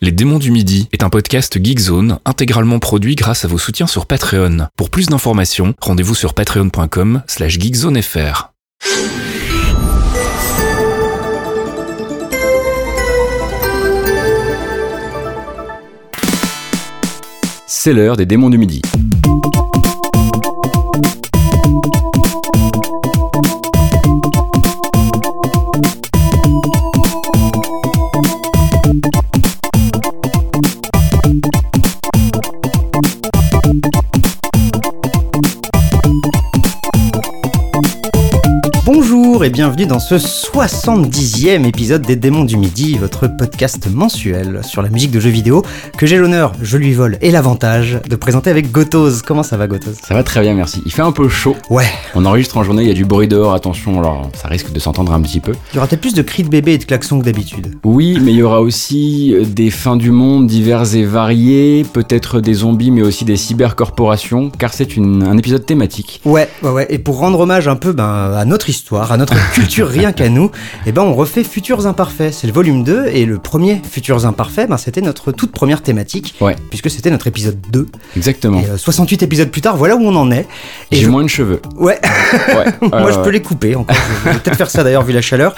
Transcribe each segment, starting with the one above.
Les démons du midi est un podcast Geekzone intégralement produit grâce à vos soutiens sur Patreon. Pour plus d'informations, rendez-vous sur patreon.com slash geekzonefr. C'est l'heure des démons du midi. Bonjour et bienvenue dans ce 70e épisode des Démons du Midi, votre podcast mensuel sur la musique de jeux vidéo que j'ai l'honneur, je lui vole et l'avantage de présenter avec Gotoz. Comment ça va Gotoz Ça va très bien, merci. Il fait un peu chaud. Ouais, On enregistre en journée, il y a du bruit dehors, attention, alors ça risque de s'entendre un petit peu. il y aura peut-être plus de cris de bébé et de klaxons que d'habitude. Oui, mais il y aura aussi euh, des fins du monde diverses et variées, peut-être des zombies, mais aussi des cybercorporations, car c'est un épisode thématique. Ouais, ouais, ouais. Et pour rendre hommage un peu ben, à notre histoire, à notre culture rien qu'à nous, eh ben on refait Futurs Imparfaits. C'est le volume 2 et le premier Futurs Imparfaits, ben, c'était notre toute première thématique, Ouais, puisque c'était notre épisode 2. exactement. Et euh, 68 épisodes plus tard, voilà où on en est. Et J'ai je- moins de cheveux. Ouais, Ouais, Moi, je peux ouais. les couper encore. Je vais peut-être faire ça d'ailleurs, vu la chaleur.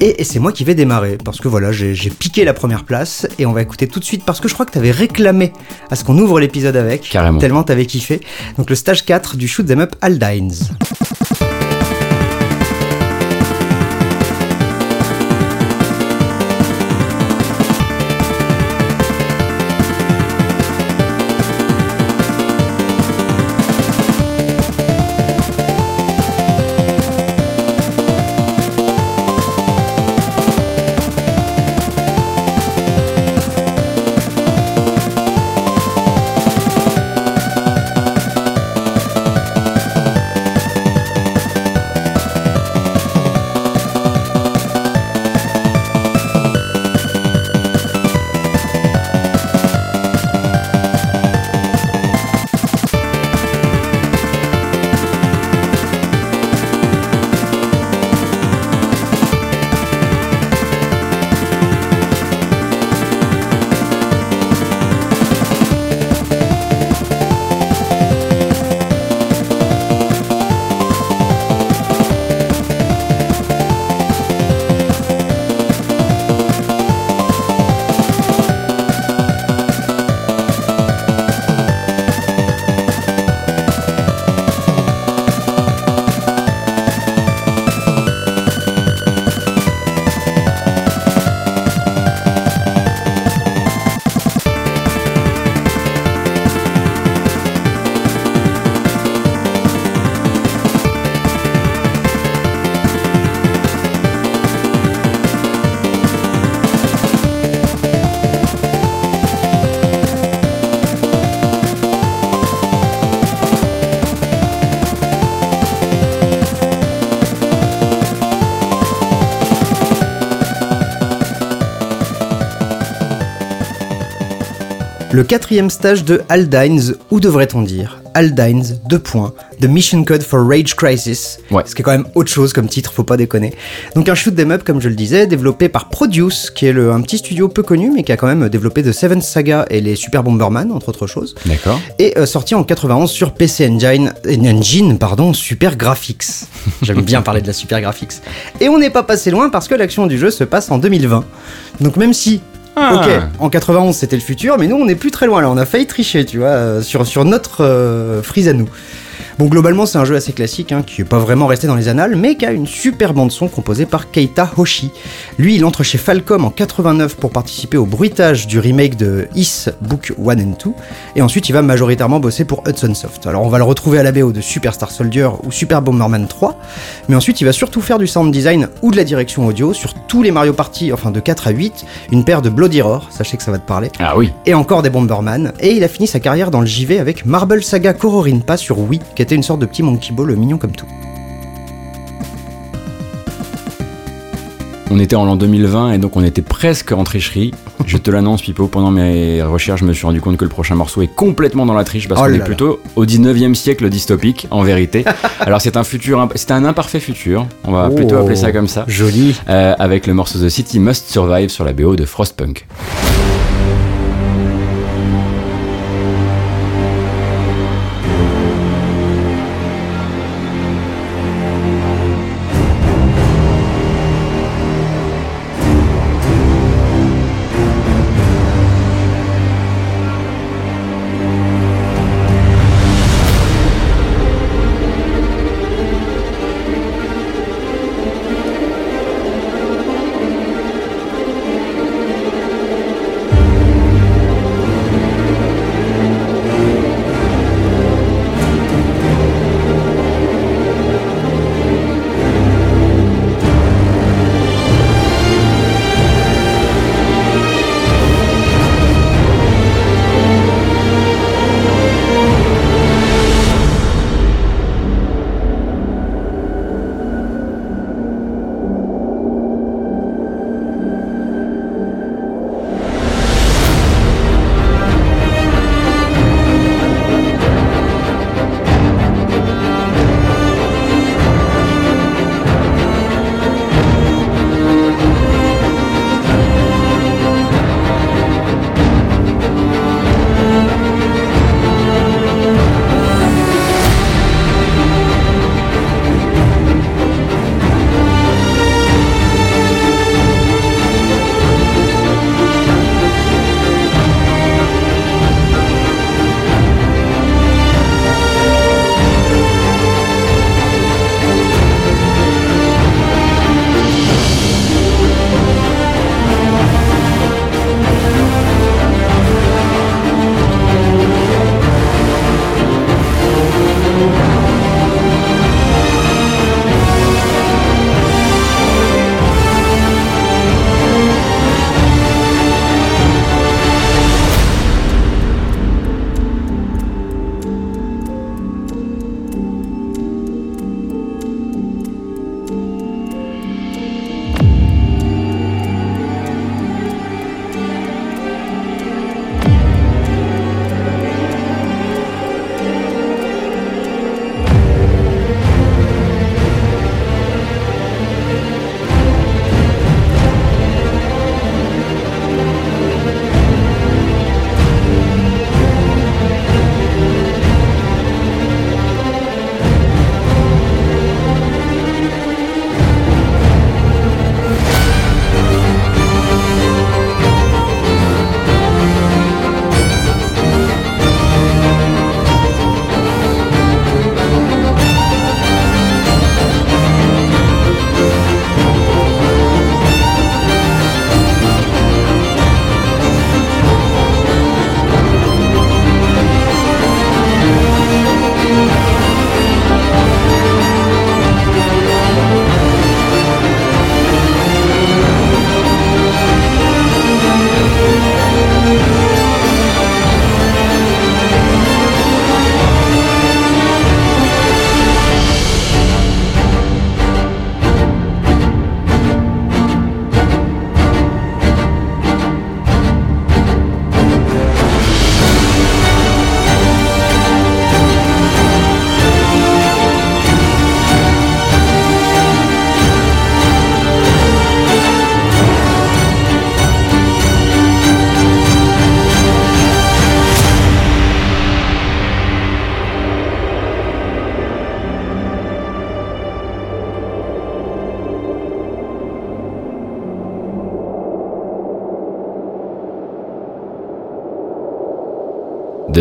Et, et c'est moi qui vais démarrer. Parce que voilà, j'ai piqué la première place. Et on va écouter tout de suite. Parce que je crois que t'avais réclamé à ce qu'on ouvre l'épisode avec. Carrément. Tellement t'avais kiffé. Donc, le stage 4 du Shoot Them Up Aldines. Quatrième stage de Aldines, ou devrait-on dire Aldines, deux points, The Mission Code for Rage Crisis. Ouais. Ce qui est quand même autre chose comme titre, faut pas déconner. Donc un shoot 'em up, comme je le disais, développé par Produce, qui est le- un petit studio peu connu, mais qui a quand même développé The Seventh Saga et les Super Bomberman, entre autres choses. D'accord. Et euh, sorti en 91 sur PC Engine, Engine pardon, Super Graphics. J'aime bien parler de la Super Graphics. Et on n'est pas passé loin parce que l'action du jeu se passe en 2020. Donc même si Ah. Ok, en 91 c'était le futur, mais nous on n'est plus très loin là, on a failli tricher, tu vois, euh, sur, sur notre euh, frise à nous. Bon, globalement, c'est un jeu assez classique, hein, qui est pas vraiment resté dans les annales, mais qui a une super bande-son composée par Keita Hoshi. Lui, il entre chez Falcom en 89 pour participer au bruitage du remake de Is Book 1 and 2, et ensuite il va majoritairement bosser pour Hudson Soft. Alors, on va le retrouver à la BO de Superstar Soldier ou Super Bomberman 3, mais ensuite il va surtout faire du sound design ou de la direction audio sur tous les Mario Party, enfin de 4 à 8, une paire de Bloody Roar, sachez que ça va te parler, Ah oui. et encore des Bomberman, et il a fini sa carrière dans le JV avec Marble Saga Kororinpa sur Wii, qui était une sorte de petit monkey ball mignon comme tout. On était en l'an 2020 et donc on était presque en tricherie. Je te l'annonce, Pipo, pendant mes recherches, je me suis rendu compte que le prochain morceau est complètement dans la triche parce Oh qu'on est plutôt au 19e siècle dystopique, en vérité. Alors c'est un futur, imp- c'est un imparfait futur, on va Oh. plutôt appeler ça comme ça, Joli. euh, avec le morceau The City Must Survive sur la BO de Frostpunk.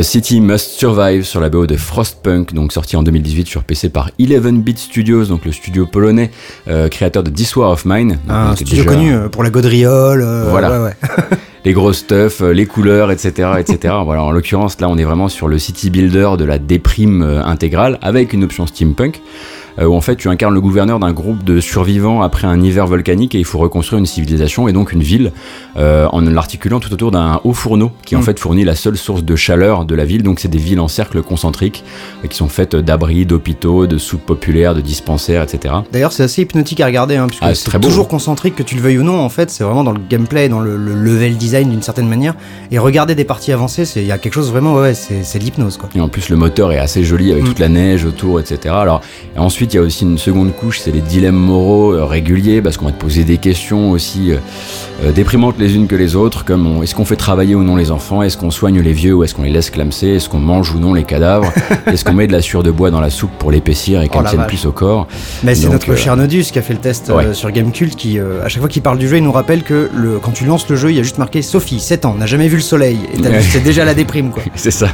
City Must Survive sur la BO de Frostpunk, donc sorti en 2018 sur PC par 11-Bit Studios, donc le studio polonais euh, créateur de This War of Mine. On Un studio déjà- connu euh, pour la gaudriole. euh, Voilà. ouais, ouais. les gros stuff, les couleurs, etc., etc. voilà, en l'occurrence, là, on est vraiment sur le city builder de la déprime intégrale avec une option steampunk. Euh, où en fait tu incarnes le gouverneur d'un groupe de survivants après un hiver volcanique et il faut reconstruire une civilisation et donc une ville euh, en l'articulant tout autour d'un haut fourneau qui en Mm. fait fournit la seule source de chaleur de la ville. Donc c'est des villes en cercle concentrique euh, qui sont faites d'abris, d'hôpitaux, de soupes populaires, de dispensaires, etc. D'ailleurs, c'est assez hypnotique à regarder, hein, puisque Ah, c'est très beau, toujours hein. concentrique, que tu le veuilles ou non. En fait, c'est vraiment dans le gameplay, dans le, le level design d'une certaine manière. Et regarder des parties avancées, c'est- il y a quelque chose vraiment, ouais, c'est l'hypnose, quoi. Et en plus, le moteur est assez joli avec Mm. toute la neige autour, etc. Alors, et ensuite, il y a aussi une seconde couche, c'est les dilemmes moraux euh, réguliers, parce qu'on va te poser des questions aussi euh, euh, déprimantes les unes que les autres, comme est-ce qu'on fait travailler ou non les enfants, est-ce qu'on soigne les vieux ou est-ce qu'on les laisse clamser, est-ce qu'on mange ou non les cadavres, est-ce qu'on met de la sueur de bois dans la soupe pour l'épaissir et Oh qu'elle la tienne plus au corps? Mais c'est notre cher Nodus qui a fait le test ouais. sur Gamecult, qui, à chaque fois qu'il parle du jeu, il nous rappelle que le, quand tu lances le jeu, il y a juste marqué Sophie, 7 ans, n'a jamais vu le soleil. Et c'est déjà la déprime, quoi. C'est ça.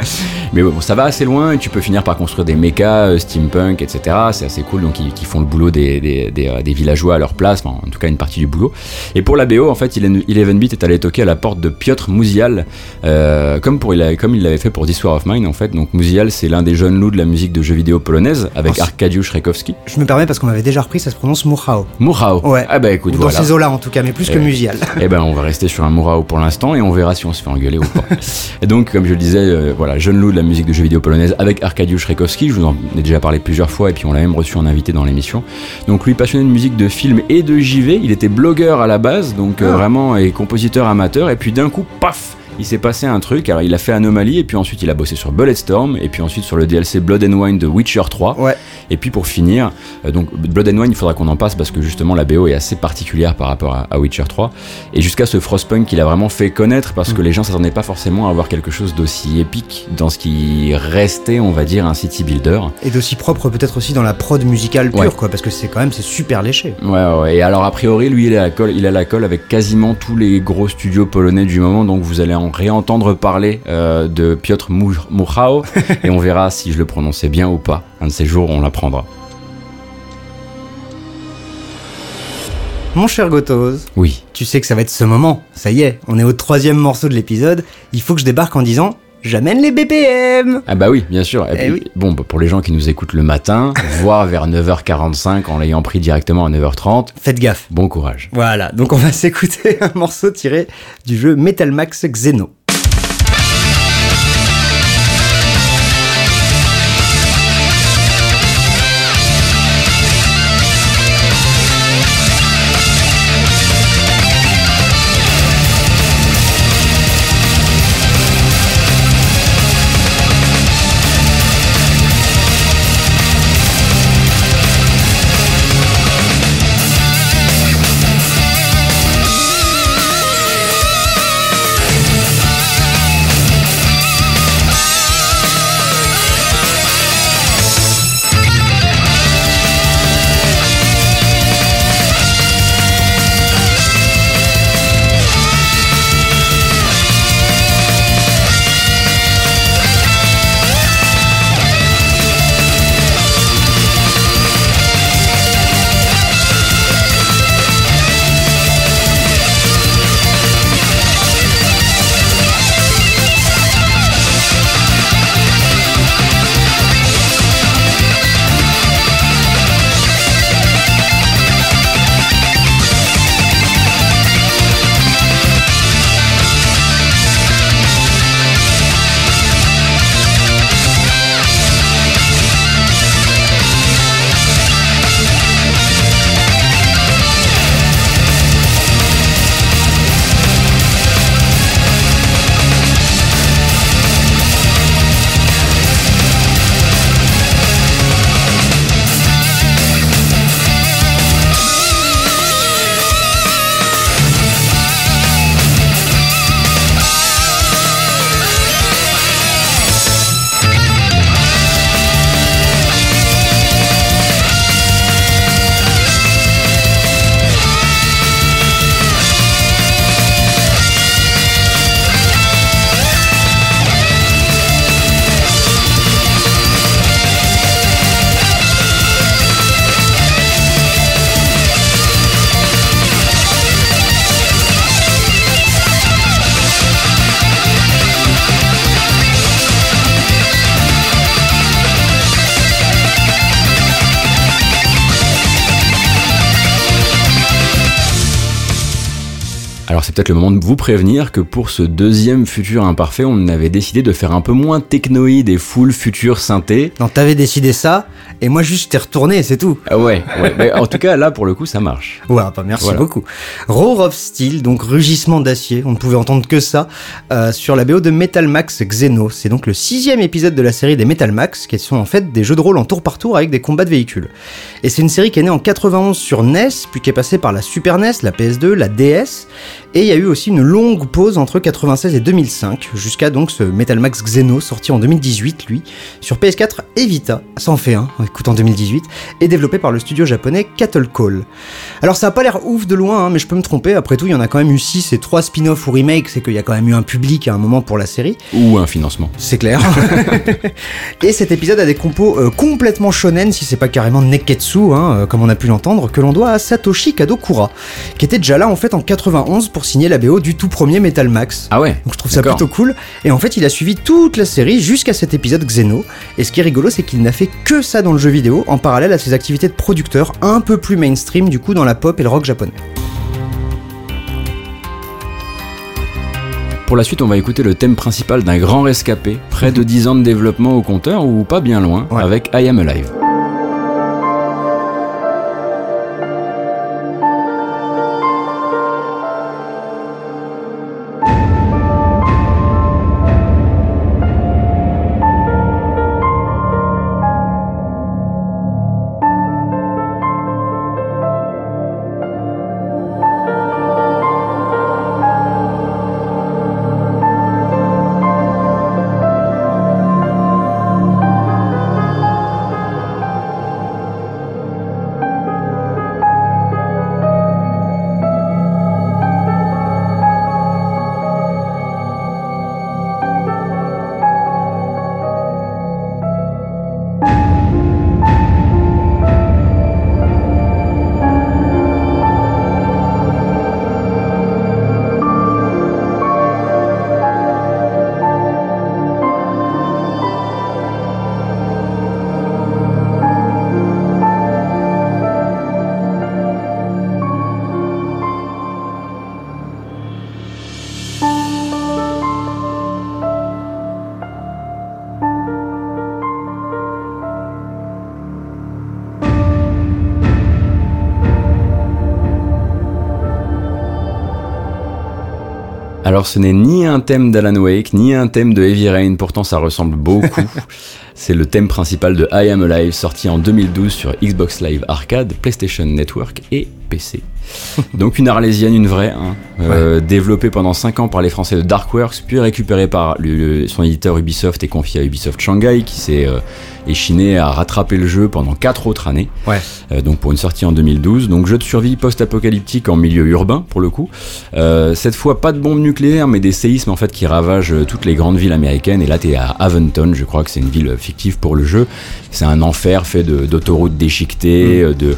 Mais bon, ça va assez loin et tu peux finir par construire des mechas, euh, steampunk, etc. C'est assez cool, donc ils, font le boulot des, des, des, euh, des villageois à leur place, enfin, en tout cas une partie du boulot. Et pour la BO, en fait, Eleven Bit est allé toquer à la porte de Piotr Mouzial, euh, comme, pour, comme il l'avait fait pour This War of Mine, en fait. Donc Mouzial, c'est l'un des jeunes loups de la musique de jeux vidéo polonaise, avec Oh, Arkadiusz Rekowski. Je me permets parce qu'on avait déjà repris, ça se prononce Murao. Murao. Ouais. Ah bah écoute, Ou dans voilà. ces eaux-là, en tout cas, mais plus que Eh. musial. Eh ben, on va rester sur un Murao pour l'instant et on verra si on se fait engueuler ou pas. et donc, comme je le disais, euh, voilà, jeune loup de la musique de jeux vidéo polonaise avec Arkadiusz Rekowski. Je vous en ai déjà parlé plusieurs fois et puis on l'a même reçu en invité dans l'émission. Donc, lui, passionné de musique, de film et de JV, il était blogueur à la base, donc euh, Ah. vraiment et compositeur amateur. Et puis d'un coup, paf il s'est passé un truc, alors il a fait Anomaly, et puis ensuite il a bossé sur Bulletstorm, et puis ensuite sur le DLC Blood and Wine de Witcher 3. Ouais. Et puis pour finir, euh, donc Blood and Wine, il faudra qu'on en passe parce que justement la BO est assez particulière par rapport à, à Witcher 3. Et jusqu'à ce Frostpunk qu'il a vraiment fait connaître parce que les gens s'attendaient pas forcément à avoir quelque chose d'aussi épique dans ce qui restait, on va dire, un city builder. Et d'aussi propre peut-être aussi dans la prod musicale pure, Ouais. quoi, parce que c'est quand même, c'est super léché. Ouais, ouais, ouais. Et alors a priori, lui, il a la colle, il a la colle avec quasiment tous les gros studios polonais du moment, donc vous allez en réentendre parler euh, de Piotr Murao, et on verra si je le prononçais bien ou pas. Un de ces jours, on l'apprendra. Mon cher Gotos, Oui. tu sais que ça va être ce moment. Ça y est, on est au troisième morceau de l'épisode. Il faut que je débarque en disant J'amène les BPM Ah bah oui, bien sûr. Et Eh puis, oui. Bon, bah, pour les gens qui nous écoutent le matin, voire vers 9h45 en l'ayant pris directement à 9h30, Faites gaffe. bon courage. Voilà, donc on va s'écouter un morceau tiré du jeu Metal Max Xeno. Peut-être le moment de vous prévenir que pour ce deuxième futur imparfait, on avait décidé de faire un peu moins technoïde et full futur synthé. Non, t'avais décidé ça, et moi juste t'es retourné, et c'est tout. Ah ouais, ouais. Mais en tout cas là pour le coup ça marche. Ouais, bah merci Voilà. beaucoup. Roar of Steel, donc rugissement d'acier, on ne pouvait entendre que ça, euh, sur la BO de Metal Max Xeno. C'est donc le sixième épisode de la série des Metal Max, qui sont en fait des jeux de rôle en tour par tour avec des combats de véhicules. Et c'est une série qui est née en 91 sur NES, puis qui est passée par la Super NES, la PS2, la DS, et il y a eu aussi une longue pause entre 96 et 2005, jusqu'à donc ce Metal Max Xeno, sorti en 2018, lui, sur PS4 et Vita, ça en fait un, écoute en 2018, et développé par le studio japonais Cattle Call. Alors ça a pas l'air ouf de loin, hein, mais je peux me tromper, après tout il y en a quand même eu 6 et 3 spin-offs ou remakes, c'est qu'il y a quand même eu un public à un moment pour la série, Ou un financement. c'est clair. et cet épisode a des compos euh, complètement shonen, si c'est pas carrément neketsu, hein, euh, comme on a pu l'entendre, que l'on doit à Satoshi Kadokura, qui était déjà là en fait en 91 pour signer la BO du tout premier Metal Max. Ah ouais. Donc je trouve ça plutôt cool. Et en fait, il a suivi toute la série jusqu'à cet épisode Xeno. Et ce qui est rigolo, c'est qu'il n'a fait que ça dans le jeu vidéo, en parallèle à ses activités de producteur un peu plus mainstream du coup dans la pop et le rock japonais. Pour la suite, on va écouter le thème principal d'un grand rescapé, près de 10 ans de développement au compteur ou pas bien loin, Ouais. avec I Am Alive. Alors ce n'est ni un thème d'Alan Wake, ni un thème de Heavy Rain, pourtant ça ressemble beaucoup. C'est le thème principal de I Am Alive, sorti en 2012 sur Xbox Live Arcade, PlayStation Network et PC. Donc une arlésienne, une vraie, hein, euh, développée pendant 5 ans par les Français de Darkworks, puis récupérée par le- son éditeur Ubisoft et confiée à Ubisoft Shanghai, qui s'est euh, échiné à rattraper le jeu pendant 4 autres années. Ouais. Euh, donc pour une sortie en 2012. Donc jeu de survie post-apocalyptique en milieu urbain pour le coup. Cette fois pas de bombes nucléaires mais des séismes en fait qui ravagent toutes les grandes villes américaines. Et là t'es à Aventon, je crois que c'est une ville fictive pour le jeu. C'est un enfer fait d'autoroutes déchiquetées, euh, de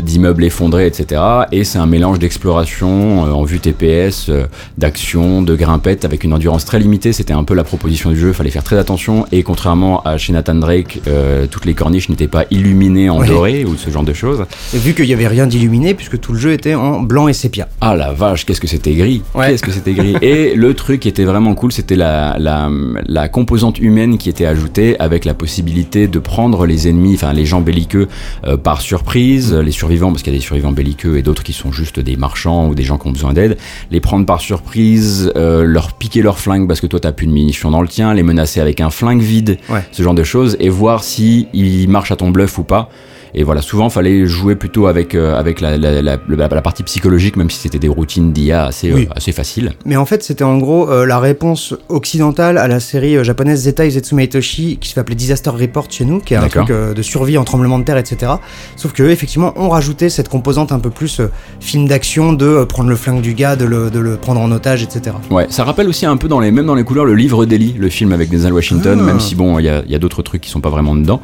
d'immeubles effondrés, etc. Et c'est un mélange d'exploration en vue TPS, euh, d'action, de grimpette avec une endurance très limitée. C'était un peu la proposition du jeu, fallait faire très attention. Et contrairement à chez Nathan Drake, euh, toutes les corniches n'étaient pas illuminées en doré ou ce genre de choses. Et vu qu'il y avait rien d'illuminé, puisque tout le jeu était en blanc et sépia. Ah la vache, qu'est-ce que c'était gris Ouais. Qu'est-ce que c'était gris Et le truc qui était vraiment cool, c'était la, la, la composante humaine qui était ajoutée avec la possibilité de prendre les ennemis, enfin les gens belliqueux euh, par surprise, les survivants, parce qu'il y a des survivants belliqueux et d'autres qui sont juste des marchands ou des gens qui ont besoin d'aide, les prendre par surprise, euh, leur piquer leur flingue parce que toi t'as plus de munitions dans le tien, les menacer avec un flingue vide, Ouais. ce genre de choses, et voir si ils marchent à ton bluff ou pas. Et voilà, souvent fallait jouer plutôt avec euh, avec la, la, la, la- la partie psychologique, même si c'était des routines d'IA assez Oui. euh, assez faciles. Mais en fait, c'était en gros euh, la réponse occidentale à la série japonaise Zeta Izetsume Itoshi, qui appeler Disaster Report chez nous, qui est un truc de survie en tremblement de terre, etc. Sauf que effectivement, ont rajouté cette composante un peu plus film d'action, de prendre le flingue du gars, de le, de le prendre en otage, etc. Ouais, ça rappelle aussi un peu dans les même dans les couleurs le livre d'Eli, le film avec Denzel Washington, Ah. même si bon, il y a, il y a d'autres trucs qui sont pas vraiment dedans.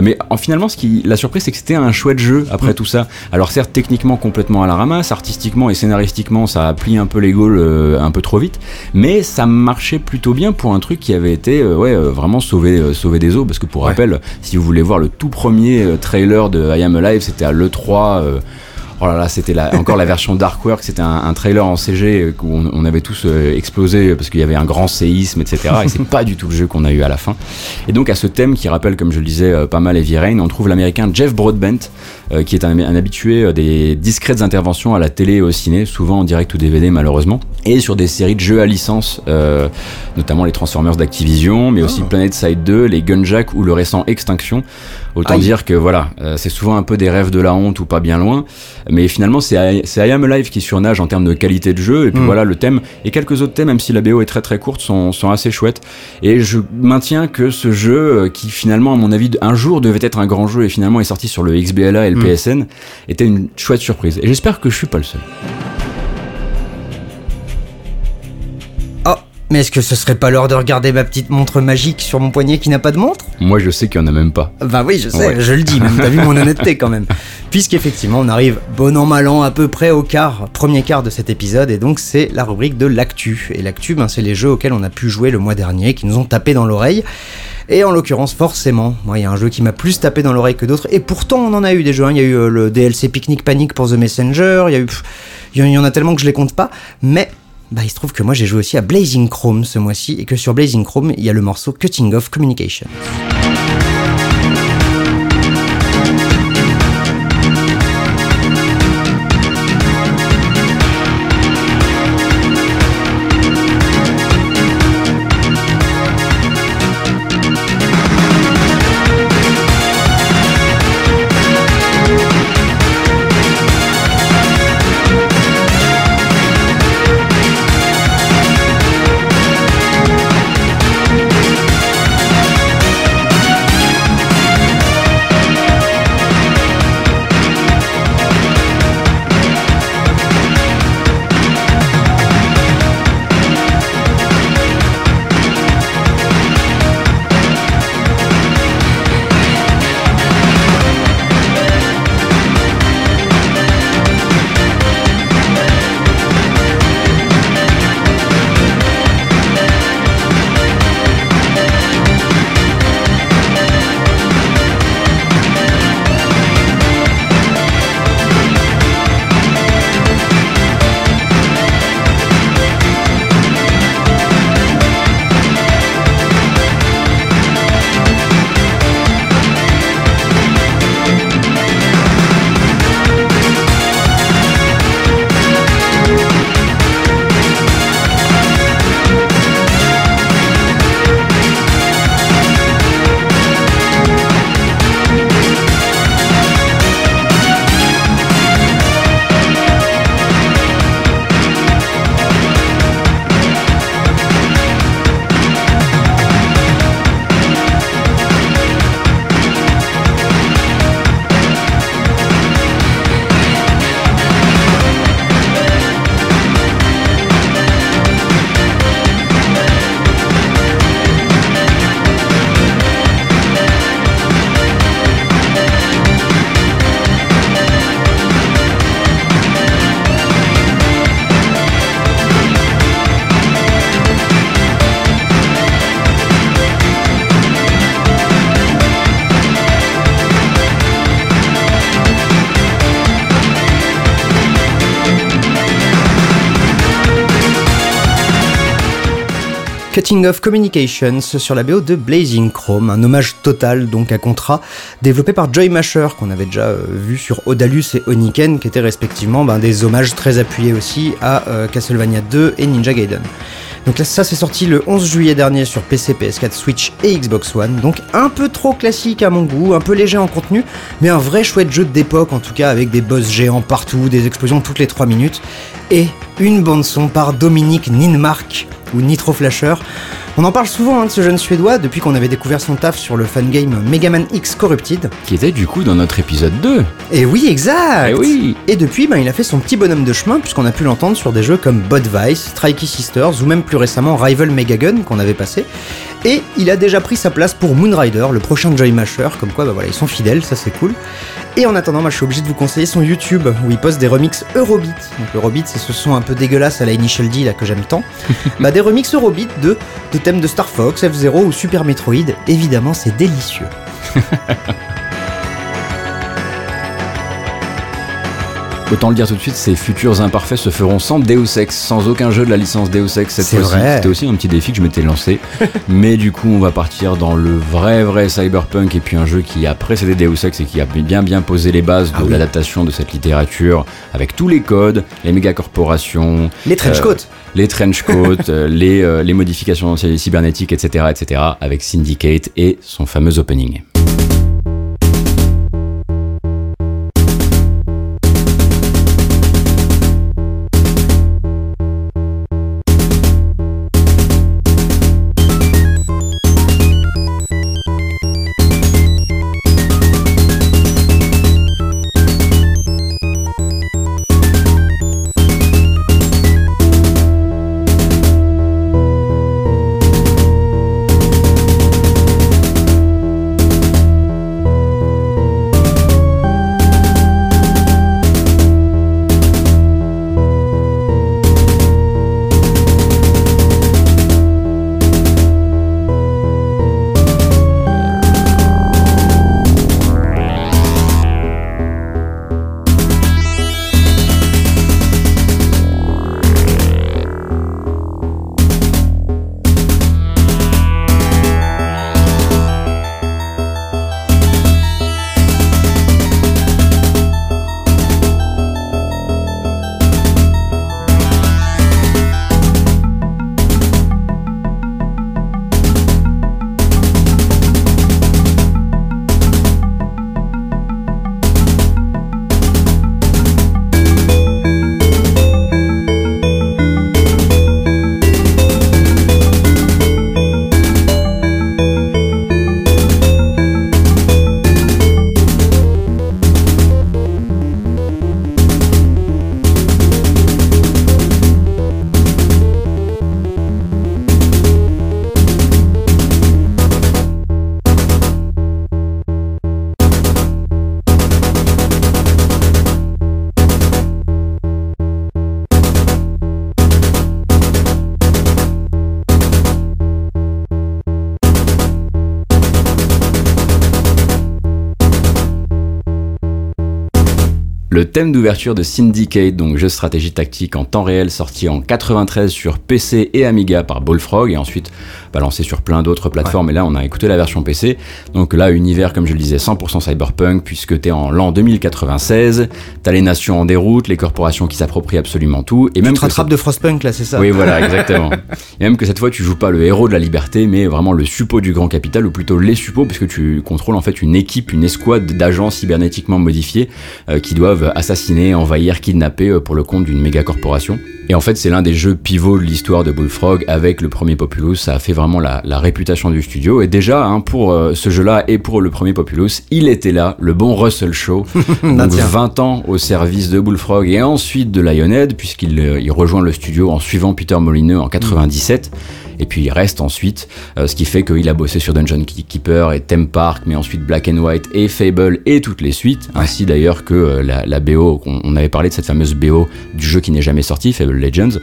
Mais en, finalement, ce qui la surprise, c'est que c'était un chouette jeu après tout ça. Alors certes, techniquement complètement à la ramasse, artistiquement et scénaristiquement, ça a plié un peu les gaules euh, un peu trop vite, mais ça marchait plutôt bien pour un truc qui avait été euh, ouais euh, vraiment sauvé sauvé des eaux parce que pour Ouais. rappel, si vous voulez voir le tout premier trailer de I Am Alive, c'était à l'E3 euh, Oh là là, c'était encore la version Darkwork, c'était un, un trailer en CG où on, on avait tous euh, explosé parce qu'il y avait un grand séisme, etc. Et c'est pas du tout le jeu qu'on a eu à la fin. Et donc à ce thème qui rappelle, comme je le disais, euh, pas mal Heavy Rain, on trouve l'américain Jeff Broadbent, euh, qui est un, un habitué euh, des discrètes interventions à la télé et au ciné, souvent en direct ou DVD malheureusement, et sur des séries de jeux à licence, euh, notamment les Transformers d'Activision, mais aussi Planet Side 2, les Gunjack ou le récent Extinction. Autant Aïe. dire que voilà, euh, c'est souvent un peu des rêves de la honte ou pas bien loin, mais finalement c'est I- Am Alive qui surnage en termes de qualité de jeu, et puis Mm. voilà, le thème, et quelques autres thèmes, même si la BO est très très courte, sont, sont assez chouettes. Et je maintiens que ce jeu, qui finalement à mon avis un jour devait être un grand jeu et finalement est sorti sur le XBLA et le. PSN, était une chouette surprise. Et j'espère que je suis pas le seul. Mais est-ce que ce serait pas l'heure de regarder ma petite montre magique sur mon poignet qui n'a pas de montre Moi je sais qu'il y en a même pas. Bah oui, je sais, Ouais. je le dis, même t'as vu mon honnêteté quand même. Puisqu'effectivement, on arrive bon an mal an à peu près au quart, premier quart de cet épisode, et donc c'est la rubrique de l'actu. Et l'actu, ben, c'est les jeux auxquels on a pu jouer le mois dernier, qui nous ont tapé dans l'oreille. Et en l'occurrence, forcément, moi, il y a un jeu qui m'a plus tapé dans l'oreille que d'autres, et pourtant on en a eu des jeux. hein. Il y a eu euh, le DLC Picnic Panic pour The Messenger, il y a eu, il y en a tellement que je les compte pas, mais bah, il se trouve que moi j'ai joué aussi à Blazing Chrome ce mois-ci, et que sur Blazing Chrome, il y a le morceau Cutting Off Communication. Cutting Off Communications sur la BO de Blazing Chrome, un hommage total donc à Contra, développé par Joy Masher, qu'on avait déjà euh, vu sur Odalus et Oniken, qui étaient respectivement ben, des hommages très appuyés aussi à euh, Castlevania 2 et Ninja Gaiden. Donc là, ça c'est sorti le 11 juillet dernier sur PC, PS4, Switch et Xbox One. Donc un peu trop classique à mon goût, un peu léger en contenu, mais un vrai chouette jeu d'époque en tout cas, avec des boss géants partout, des explosions toutes les 3 minutes, et une bande son par Dominique Ninmark ou Nitro Flasher. On en parle souvent hein, de ce jeune suédois depuis qu'on avait découvert son taf sur le fan game Mega Man X Corrupted. Qui était du coup dans notre épisode 2. Et oui, exact Eh oui Et depuis, ben, il a fait son petit bonhomme de chemin puisqu'on a pu l'entendre sur des jeux comme Bud Vice, Strikey Sisters ou même plus récemment Rival Megagun qu'on avait passé. Et il a déjà pris sa place pour Moonrider, le prochain Joy Masher, comme quoi bah voilà, ils sont fidèles, ça c'est cool. Et en attendant, moi je suis obligé de vous conseiller son YouTube où il poste des remixes Eurobeat. Donc Eurobeat, c'est ce son un peu dégueulasse à la Initial D là que j'aime tant. bah des remixes Eurobeat de, de thèmes de Star Fox, F-Zero ou Super Metroid. Évidemment, c'est délicieux. Autant le dire tout de suite, ces futurs imparfaits se feront sans Deus Ex, sans aucun jeu de la licence Deus Ex cette fois-ci. C'était aussi un petit défi que je m'étais lancé. Mais du coup, on va partir dans le vrai, vrai cyberpunk et puis un jeu qui a précédé Deus Ex et qui a bien, bien posé les bases de Ah oui. l'adaptation de cette littérature avec tous les codes, les méga corporations, Les trench Euh, coats. les trench coats, euh, les, euh, les modifications cybernétiques, etc., etc., avec Syndicate et son fameux opening. Thème d'ouverture de Syndicate, donc jeu stratégie tactique en temps réel sorti en 93 sur PC et Amiga par Bullfrog et ensuite balancé sur plein d'autres plateformes. Et là, on a écouté la version PC. Donc là, univers, comme je le disais, 100% cyberpunk puisque t'es en l'an 2096, t'as les nations en déroute, les corporations qui s'approprient absolument tout et Tu même te que rattrapes de Frostpunk là, c'est ça? Oui, voilà, exactement. Et même que cette fois, tu joues pas le héros de la liberté, mais vraiment le suppôt du grand capital, ou plutôt les suppôts, puisque tu contrôles en fait une équipe, une escouade d'agents cybernétiquement modifiés euh, qui doivent assassiner, envahir, kidnapper euh, pour le compte d'une méga corporation. Et en fait, c'est l'un des jeux pivots de l'histoire de Bullfrog avec le premier Populous. Ça a fait vraiment la, la réputation du studio. Et déjà, hein, pour euh, ce jeu-là et pour le premier Populous, il était là, le bon Russell Shaw. Donc tiens. 20 ans au service de Bullfrog et ensuite de Lionhead, puisqu'il euh, il rejoint le studio en suivant Peter Molineux en 97. Et puis il reste ensuite, euh, ce qui fait qu'il a bossé sur Dungeon Keeper et Theme Park, mais ensuite Black and White et Fable et toutes les suites. Ainsi d'ailleurs que la, la BO, on, on avait parlé de cette fameuse BO du jeu qui n'est jamais sorti, Fable Legends.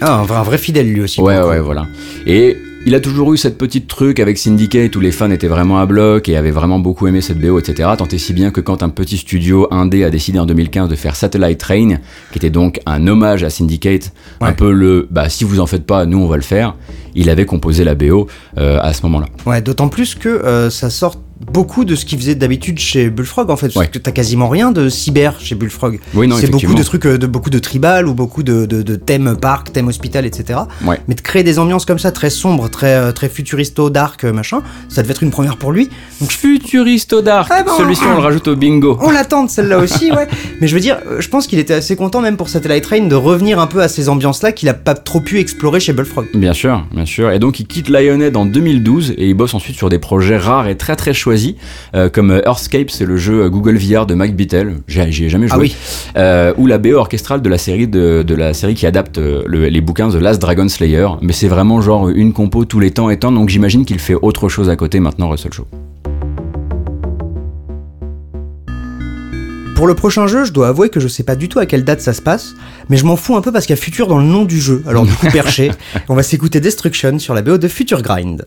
Ah, un vrai, un vrai fidèle lui aussi. Ouais, ouais, voilà. Et il a toujours eu cette petite truc avec Syndicate où les fans étaient vraiment à bloc et avaient vraiment beaucoup aimé cette BO, etc. Tant et si bien que quand un petit studio indé a décidé en 2015 de faire Satellite Train, qui était donc un hommage à Syndicate, un peu le bah si vous en faites pas, nous on va le faire, il avait composé la BO euh, à ce moment-là. Ouais, d'autant plus que euh, ça sort beaucoup de ce qu'ils faisaient d'habitude chez Bullfrog en fait, parce Ouais. que t'as quasiment rien de cyber chez Bullfrog. Oui, c'est beaucoup de trucs, euh, de beaucoup de tribal ou beaucoup de, de, de thèmes parc, thèmes hospital, etc. Ouais. Mais de créer des ambiances comme ça, très sombres, très, euh, très futuristo, dark, euh, machin, ça devait être une première pour lui. Donc Futuristo Dark, Ah bon celui-ci on le rajoute au bingo. On l'attend de celle-là aussi, ouais. Mais je veux dire, je pense qu'il était assez content même pour Satellite Train de revenir un peu à ces ambiances-là qu'il a pas trop pu explorer chez Bullfrog. Bien sûr, bien sûr. Et donc il quitte Lionhead en 2012 et il bosse ensuite sur des projets rares et très très choisis, euh, comme Earthscape, c'est le jeu Google VR de Mike Bittel. J'ai- J'y ai jamais joué. Ah oui. Euh, ou la BO orchestrale de la série de, de la série qui adapte euh, le- les bouquins The Last Dragon Slayer. Mais c'est vraiment genre une compo tous les temps et temps. Donc j'imagine qu'il fait autre chose à côté maintenant, Russell Shaw. Pour le prochain jeu, je dois avouer que je sais pas du tout à quelle date ça se passe, mais je m'en fous un peu parce qu'il y a Future dans le nom du jeu. Alors du coup perché, on va s'écouter Destruction sur la BO de Future Grind.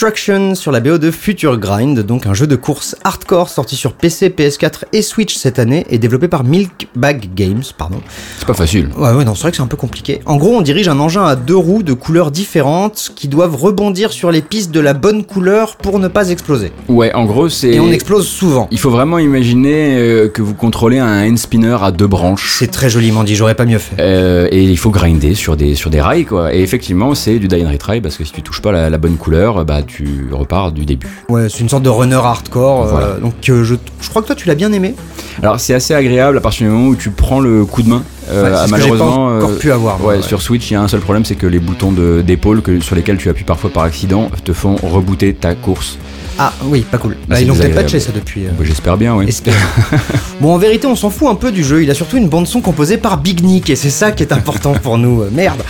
Destruction sur la BO de Future Grind, donc un jeu de course hardcore sorti sur PC, PS4 et Switch cette année et développé par Milk Bag Games, pardon. C'est pas facile. Ouais, ouais, non, c'est vrai que c'est un peu compliqué. En gros, on dirige un engin à deux roues de couleurs différentes qui doivent rebondir sur les pistes de la bonne couleur pour ne pas exploser. Ouais, en gros, c'est. Et on explose souvent. Il faut vraiment imaginer euh, que vous contrôlez un hand spinner à deux branches. C'est très joliment dit, j'aurais pas mieux fait. Euh, et il faut grinder sur des, sur des rails, quoi. Et effectivement, c'est du die and retry parce que si tu touches pas la, la bonne couleur, bah tu repars du début. Ouais, c'est une sorte de runner hardcore. euh, donc je, je crois que toi tu l'as bien aimé. Alors c'est assez agréable à partir du moment où tu prends le coup de main Euh, Ouais, que malheureusement, pas encore euh, pu avoir. moi, Ouais, ouais. sur Switch, il y a un seul problème, c'est que les boutons de- d'épaule sur lesquels tu appuies parfois par accident te font rebooter ta course. Ah oui, pas cool. Bah, ils l'ont peut-être patché ça depuis. euh, Bah, J'espère bien, oui. bon, en vérité, on s'en fout un peu du jeu. Il a surtout une bande-son composée par Big Nick, et c'est ça qui est important pour nous. Euh, Merde.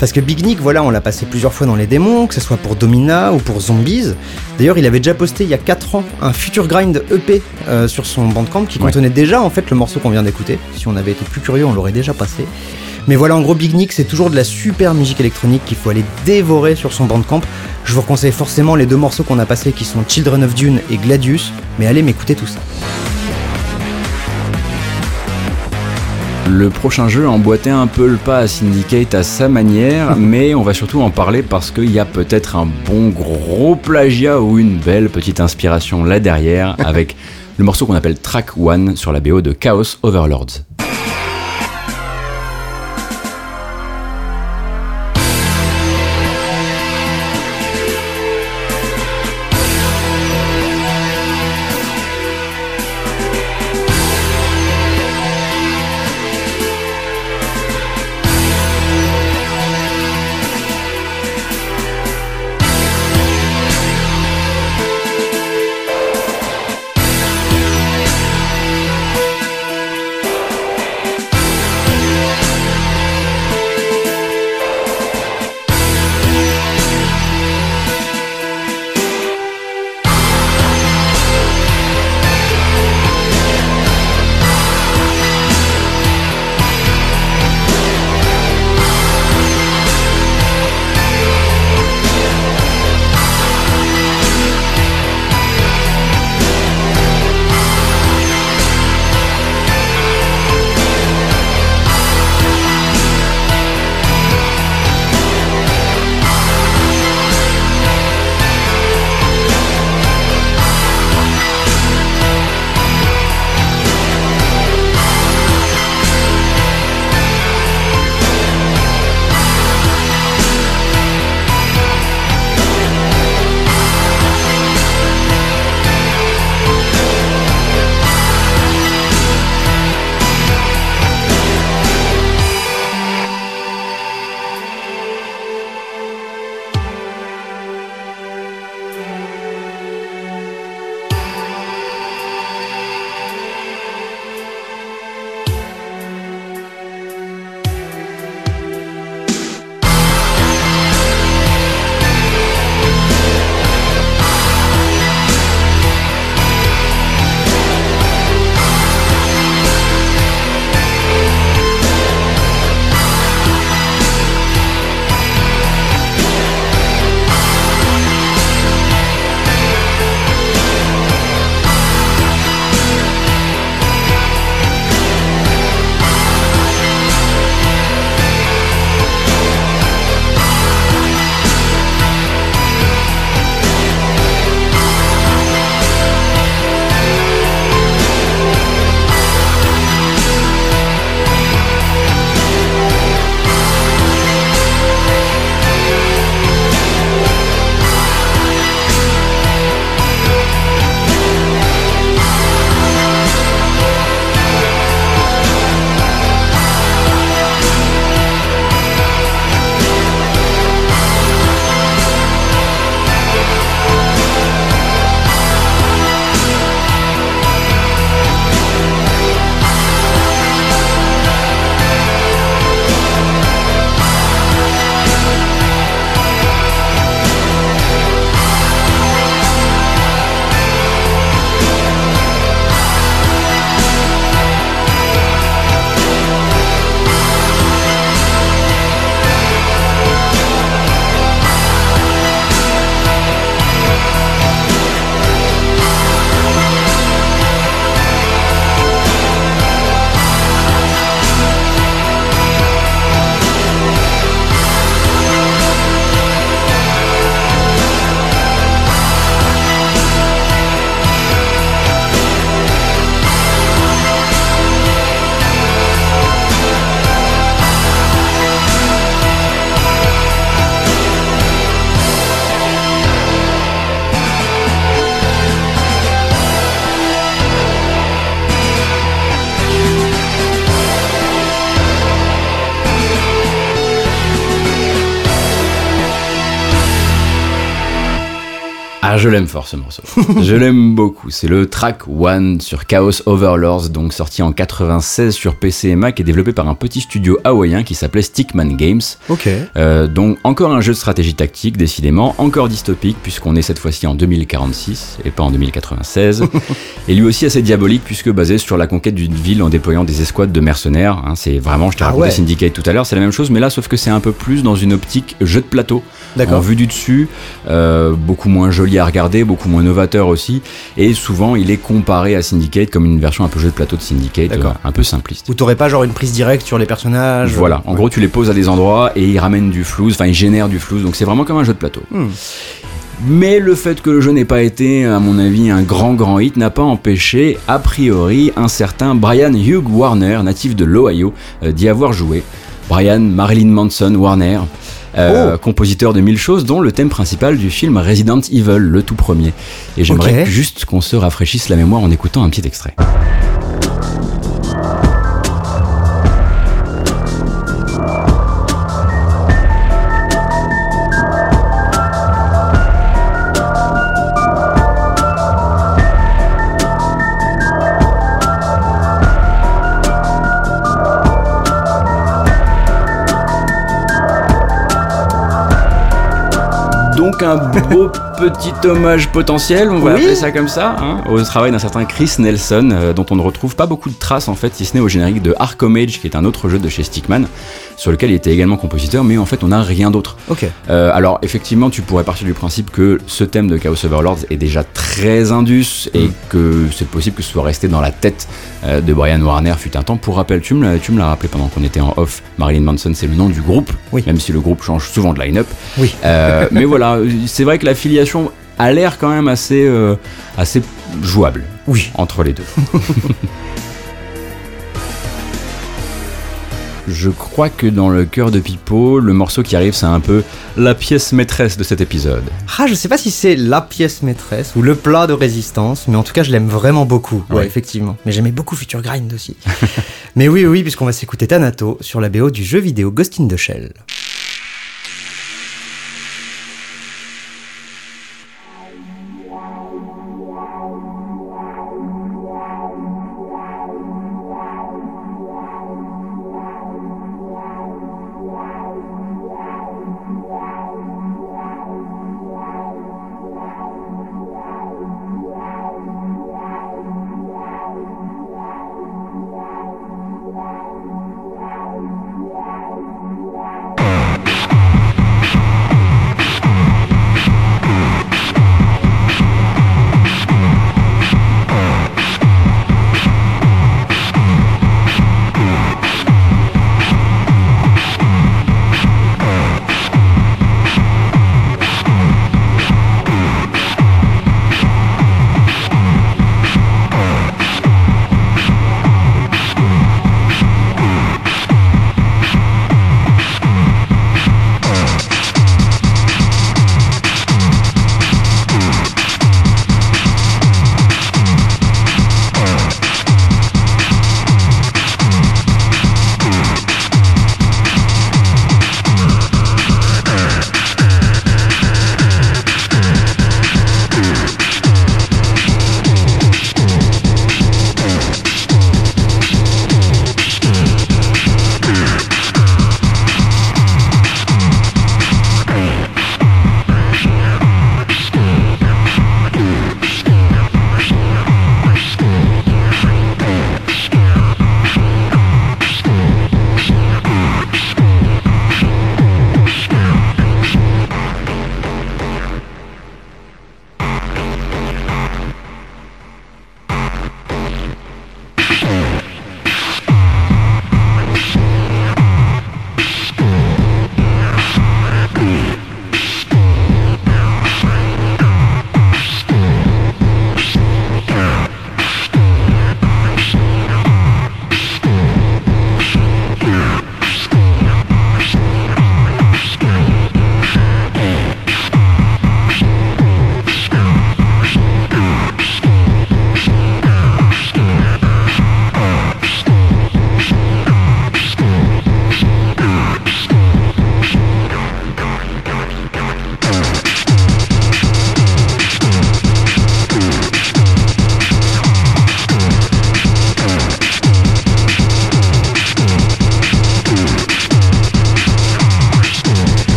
Parce que Big Nick, voilà, on l'a passé plusieurs fois dans les démons, que ce soit pour Domina ou pour Zombies. D'ailleurs, il avait déjà posté il y a 4 ans un Future Grind EP euh, sur son Bandcamp qui Ouais. contenait déjà en fait le morceau qu'on vient d'écouter. Si on avait été plus curieux, on l'aurait déjà passé. Mais voilà, en gros, Big Nick, c'est toujours de la super musique électronique qu'il faut aller dévorer sur son Bandcamp. Je vous conseille forcément les deux morceaux qu'on a passés qui sont Children of Dune et Gladius, mais allez m'écouter tout ça. Le prochain jeu emboîtait un peu le pas à Syndicate à sa manière, mais on va surtout en parler parce qu'il y a peut-être un bon gros plagiat ou une belle petite inspiration là derrière avec le morceau qu'on appelle Track 1 sur la BO de Chaos Overlords. Ah, je l'aime fort ce morceau. je l'aime beaucoup. C'est le track One sur Chaos Overlords, donc sorti en 96 sur PC et Mac et développé par un petit studio hawaïen qui s'appelait Stickman Games. Ok. Euh, donc encore un jeu de stratégie tactique, décidément, encore dystopique puisqu'on est cette fois-ci en 2046 et pas en 2096. et lui aussi assez diabolique puisque basé sur la conquête d'une ville en déployant des escouades de mercenaires. hein. c'est vraiment, je t'ai Ah raconté ouais. Syndicate tout à l'heure, c'est la même chose, mais là sauf que c'est un peu plus dans une optique jeu de plateau. En vue du dessus, euh, beaucoup moins joli à regarder, beaucoup moins novateur aussi, et souvent il est comparé à Syndicate comme une version un peu jeu de plateau de Syndicate, euh, un peu simpliste. Où t'aurais pas genre une prise directe sur les personnages Voilà, en gros tu les poses à des endroits et ils ramènent du flouze, enfin ils génèrent du flouze, donc c'est vraiment comme un jeu de plateau. Hmm. Mais le fait que le jeu n'ait pas été, à mon avis, un grand grand hit n'a pas empêché, a priori, un certain Brian Hugh Warner, natif de l'Ohio, euh, d'y avoir joué. Brian Marilyn Manson Warner, euh, Oh. compositeur de mille choses, dont le thème principal du film Resident Evil, le tout premier. Et j'aimerais juste qu'on se rafraîchisse la mémoire en écoutant un petit extrait. Donc un beau petit hommage potentiel, on va Oui. appeler ça comme ça, hein, au travail d'un certain Chris Nelson, euh, dont on ne retrouve pas beaucoup de traces en fait, si ce n'est au générique de Arkham Age, qui est un autre jeu de chez Stickman, sur lequel il était également compositeur, mais en fait on n'a rien d'autre. Ok. Euh, alors effectivement, tu pourrais partir du principe que ce thème de Chaos Overlords est déjà très indus et Mm. que c'est possible que ce soit resté dans la tête euh, de Brian Warner fut un temps. Pour rappel, tu me l'as, tu me l'as rappelé pendant qu'on était en off, Marilyn Manson c'est le nom du groupe, Oui. même si le groupe change souvent de line-up. Oui. Euh, mais voilà, c'est vrai que l'affiliation a l'air quand même assez, euh, assez jouable Oui. entre les deux. Je crois que dans le cœur de Pipo, le morceau qui arrive, c'est un peu la pièce maîtresse de cet épisode. Ah, je sais pas si c'est la pièce maîtresse ou le plat de résistance, mais en tout cas, je l'aime vraiment beaucoup. Ouais, Ouais. effectivement. Mais j'aimais beaucoup Future Grind aussi. mais oui, oui, puisqu'on va s'écouter Thanato sur la BO du jeu vidéo Ghost in the Shell.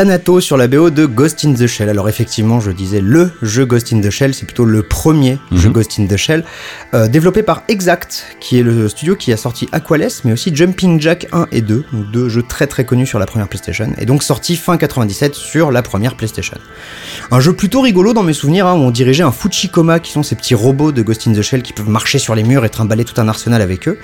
Thanato sur la BO de Ghost in the Shell. Alors effectivement, je disais le jeu Ghost in the Shell, c'est plutôt le premier jeu Mhm. Ghost in the Shell, euh, développé par Exact, qui est le studio qui a sorti Aqualess, mais aussi Jumping Jack 1 et 2, donc deux jeux très très connus sur la première PlayStation, et donc sorti fin 97 sur la première PlayStation. Un jeu plutôt rigolo dans mes souvenirs, hein, où on dirigeait un Fuchikoma, qui sont ces petits robots de Ghost in the Shell qui peuvent marcher sur les murs et trimballer tout un arsenal avec eux.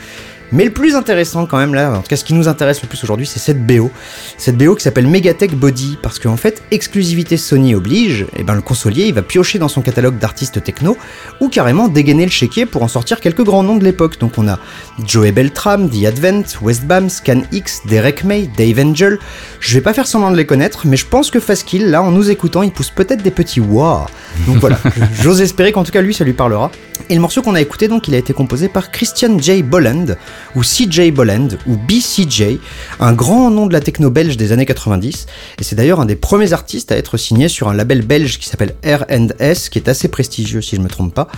Mais le plus intéressant quand même là, en tout cas ce qui nous intéresse le plus aujourd'hui, c'est cette BO. Cette BO qui s'appelle Megatech Body, parce qu'en fait, exclusivité Sony oblige, et ben le consolier il va piocher dans son catalogue d'artistes techno, ou carrément dégainer le chéquier pour en sortir quelques grands noms de l'époque. Donc on a Joey Beltram, The Advent, Westbam, Scan X, Derek May, Dave Angel. Je vais pas faire semblant de les connaître, mais je pense que Faskill, là, en nous écoutant, il pousse peut-être des petits wow. Donc voilà, j'ose espérer qu'en tout cas lui, ça lui parlera. Et le morceau qu'on a écouté, donc, il a été composé par Christian J. Bolland, ou CJ Bolland, ou BCJ, un grand nom de la techno belge des années 90. Et c'est d'ailleurs un des premiers artistes à être signé sur un label belge qui s'appelle R&S, qui est assez prestigieux si je me trompe pas.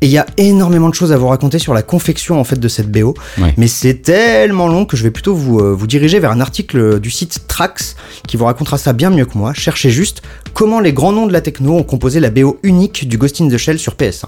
Et il y a énormément de choses à vous raconter sur la confection en fait de cette BO. Ouais. Mais c'est tellement long que je vais plutôt vous, euh, vous diriger vers un article du site Trax qui vous racontera ça bien mieux que moi. Cherchez juste comment les grands noms de la techno ont composé la BO unique du Ghost in the Shell sur PS1.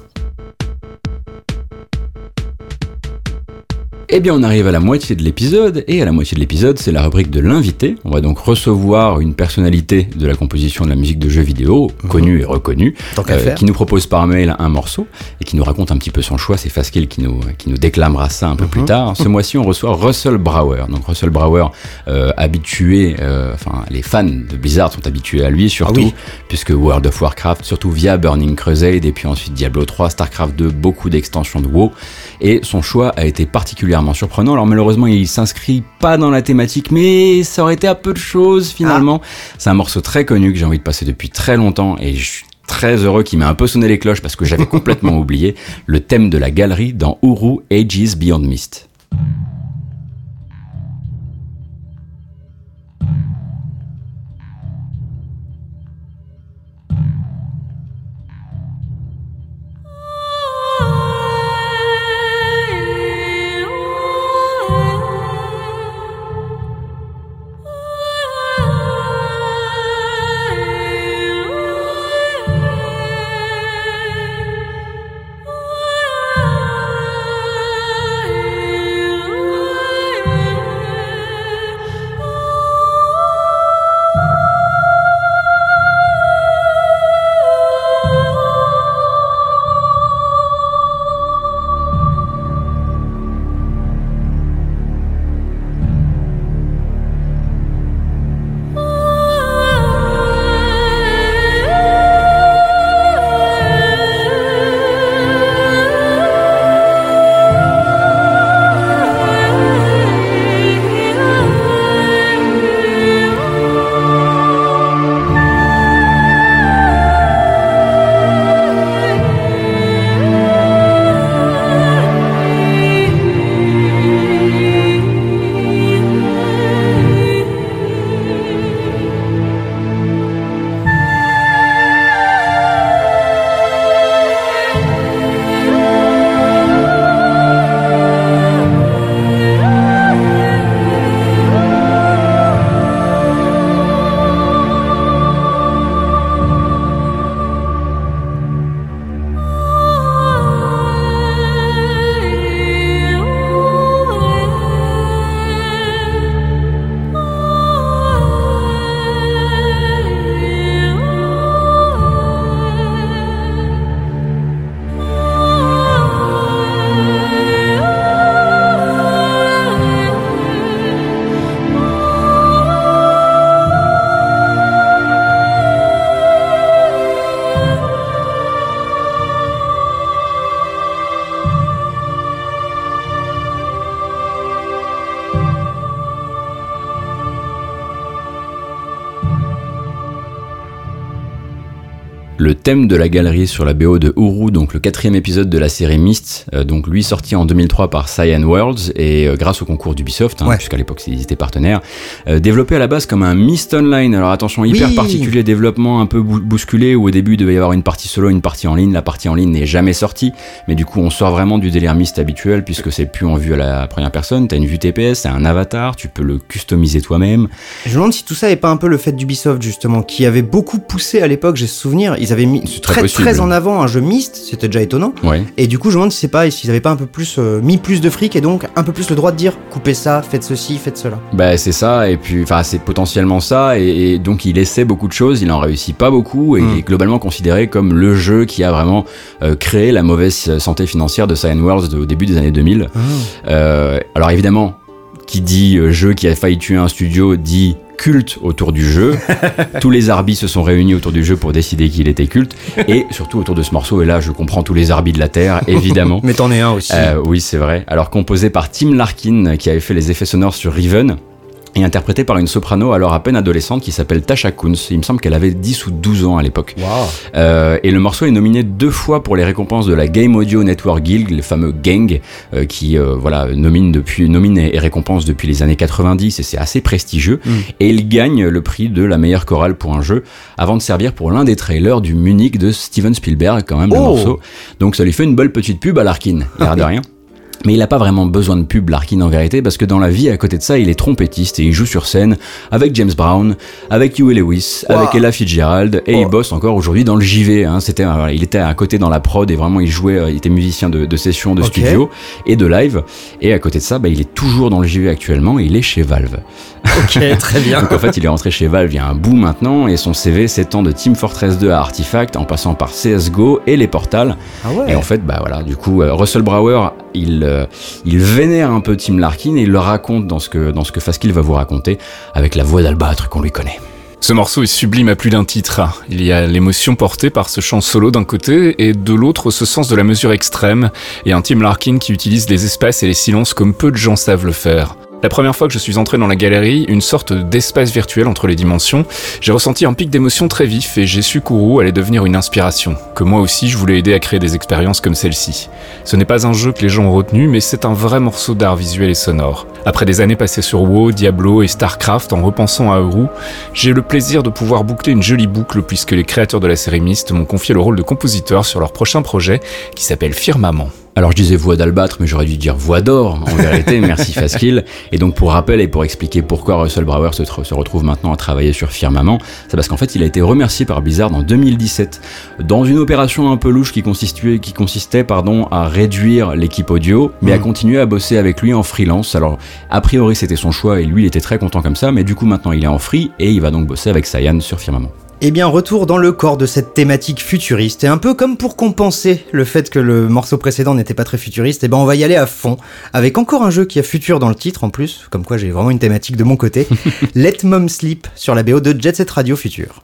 Eh bien, on arrive à la moitié de l'épisode, et à la moitié de l'épisode, c'est la rubrique de l'invité. On va donc recevoir une personnalité de la composition de la musique de jeux vidéo, connue et reconnue, euh, qui nous propose par mail un morceau, et qui nous raconte un petit peu son choix. C'est Faskill qui nous, qui nous déclamera ça un peu plus tard. Ce mois-ci, on reçoit Russell Brower. Donc, Russell Brower, euh, habitué, euh, enfin, les fans de Blizzard sont habitués à lui, surtout, oui. puisque World of Warcraft, surtout via Burning Crusade, et puis ensuite Diablo 3, Starcraft 2, beaucoup d'extensions de WoW, et son choix a été particulièrement surprenant. Alors malheureusement, il s'inscrit pas dans la thématique, mais ça aurait été à peu de choses finalement. C'est un morceau très connu que j'ai envie de passer depuis très longtemps, et je suis très heureux qu'il m'ait un peu sonné les cloches parce que j'avais complètement oublié le thème de la galerie dans Uru Ages Beyond Mist. Le thème de la galerie sur la BO de Uru, donc le quatrième épisode de la série Myst, euh, donc lui sorti en 2003 par Cyan Worlds et euh, grâce au concours d'Ubisoft, hein, Ouais. puisqu'à l'époque ils étaient partenaires, euh, développé à la base comme un Myst Online. Alors attention, hyper Oui. particulier, développement un peu bou- bousculé, où au début il devait y avoir une partie solo, une partie en ligne. La partie en ligne n'est jamais sortie, mais du coup on sort vraiment du délire Myst habituel, puisque c'est plus en vue à la première personne, t'as une vue TPS, t'as un avatar, tu peux le customiser toi-même. Je me demande si tout ça est pas un peu le fait d'Ubisoft justement, qui avait beaucoup poussé à l'époque, j'ai ce souvenir, ils avaient mis Très très possible. très en avant un jeu Myst, c'était déjà étonnant. Ouais. Et du coup, je me demande si c'est pas, s'ils avaient pas un peu plus euh, mis plus de fric et donc un peu plus le droit de dire coupez ça, faites ceci, faites cela. Bah c'est ça, et puis enfin c'est potentiellement ça, et, et donc il essaie beaucoup de choses, il en réussit pas beaucoup, et Mm. il est globalement considéré comme le jeu qui a vraiment euh, créé la mauvaise santé financière de Cyan Worlds au début des années 2000. Euh, alors évidemment, qui dit jeu qui a failli tuer un studio dit culte autour du jeu. tous les arbis se sont réunis autour du jeu pour décider qu'il était culte, et surtout autour de ce morceau, et là je comprends tous les arbis de la Terre, évidemment. Mais t'en es un aussi. Euh, oui, c'est vrai. Alors composé par Tim Larkin, qui avait fait les effets sonores sur Riven, et interprété par une soprano alors à peine adolescente qui s'appelle Tasha Kunz. Il me semble qu'elle avait 10 ou 12 ans à l'époque. Waouh. Euh, et le morceau est nominé deux fois pour les récompenses de la Game Audio Network Guild, le fameux gang, euh, qui euh, voilà nomine depuis nomine et et récompense depuis les années 90 et c'est assez prestigieux. Mm. Et il gagne le prix de la meilleure chorale pour un jeu, avant de servir pour l'un des trailers du Munich de Steven Spielberg, quand même le Oh. morceau. Donc ça lui fait une belle petite pub à Larkin, l'air de rien. Mais il n'a pas vraiment besoin de pub, Larkin, en vérité, parce que dans la vie, à côté de ça, il est trompettiste et il joue sur scène avec James Brown, avec Huey Lewis, Wow. avec Ella Fitzgerald, et Oh. il bosse encore aujourd'hui dans le JV. Hein. C'était, voilà, il était à côté dans la prod et vraiment il jouait, euh, il était musicien de, de session, de studio et de live. Et à côté de ça, bah, il est toujours dans le JV actuellement et il est chez Valve. Ok, très bien. Donc en fait, il est rentré chez Valve il y a un bout maintenant et son CV s'étend de Team Fortress 2 à Artifact en passant par CSGO et les Portals. Ah ouais. Et en fait, bah voilà, du coup, euh, Russell Brower, il, euh, il vénère un peu Tim Larkin et il le raconte dans ce que, dans ce que Faskill va vous raconter avec la voix d'Albâtre qu'on lui connaît. Ce morceau est sublime à plus d'un titre. Il y a l'émotion portée par ce chant solo d'un côté et de l'autre ce sens de la mesure extrême et un Tim Larkin qui utilise les espaces et les silences comme peu de gens savent le faire. La première fois que je suis entré dans la galerie, une sorte d'espace virtuel entre les dimensions, j'ai ressenti un pic d'émotion très vif et j'ai su qu'Uru allait devenir une inspiration, que moi aussi je voulais aider à créer des expériences comme celle-ci. Ce n'est pas un jeu que les gens ont retenu, mais c'est un vrai morceau d'art visuel et sonore. Après des années passées sur WoW, Diablo et StarCraft en repensant à Uru, j'ai le plaisir de pouvoir boucler une jolie boucle puisque les créateurs de la série Myst m'ont confié le rôle de compositeur sur leur prochain projet qui s'appelle Firmament. Alors je disais voix d'Albâtre, mais j'aurais dû dire voix d'or, en vérité, merci Faskill. Et donc pour rappel et pour expliquer pourquoi Russell Brower se, tr- se retrouve maintenant à travailler sur Firmament, c'est parce qu'en fait il a été remercié par Blizzard en 2017 dans une opération un peu louche qui consistait, qui consistait pardon, à réduire l'équipe audio, mais à Mhm. continuer à bosser avec lui en freelance. Alors a priori c'était son choix et lui il était très content comme ça, mais du coup maintenant il est en free et il va donc bosser avec Cyan sur Firmament. Eh bien, retour dans le corps de cette thématique futuriste. Et un peu comme pour compenser le fait que le morceau précédent n'était pas très futuriste, eh ben on va y aller à fond. Avec encore un jeu qui a futur dans le titre en plus, comme quoi j'ai vraiment une thématique de mon côté. Let Mom Sleep sur la BO de Jet Set Radio Future.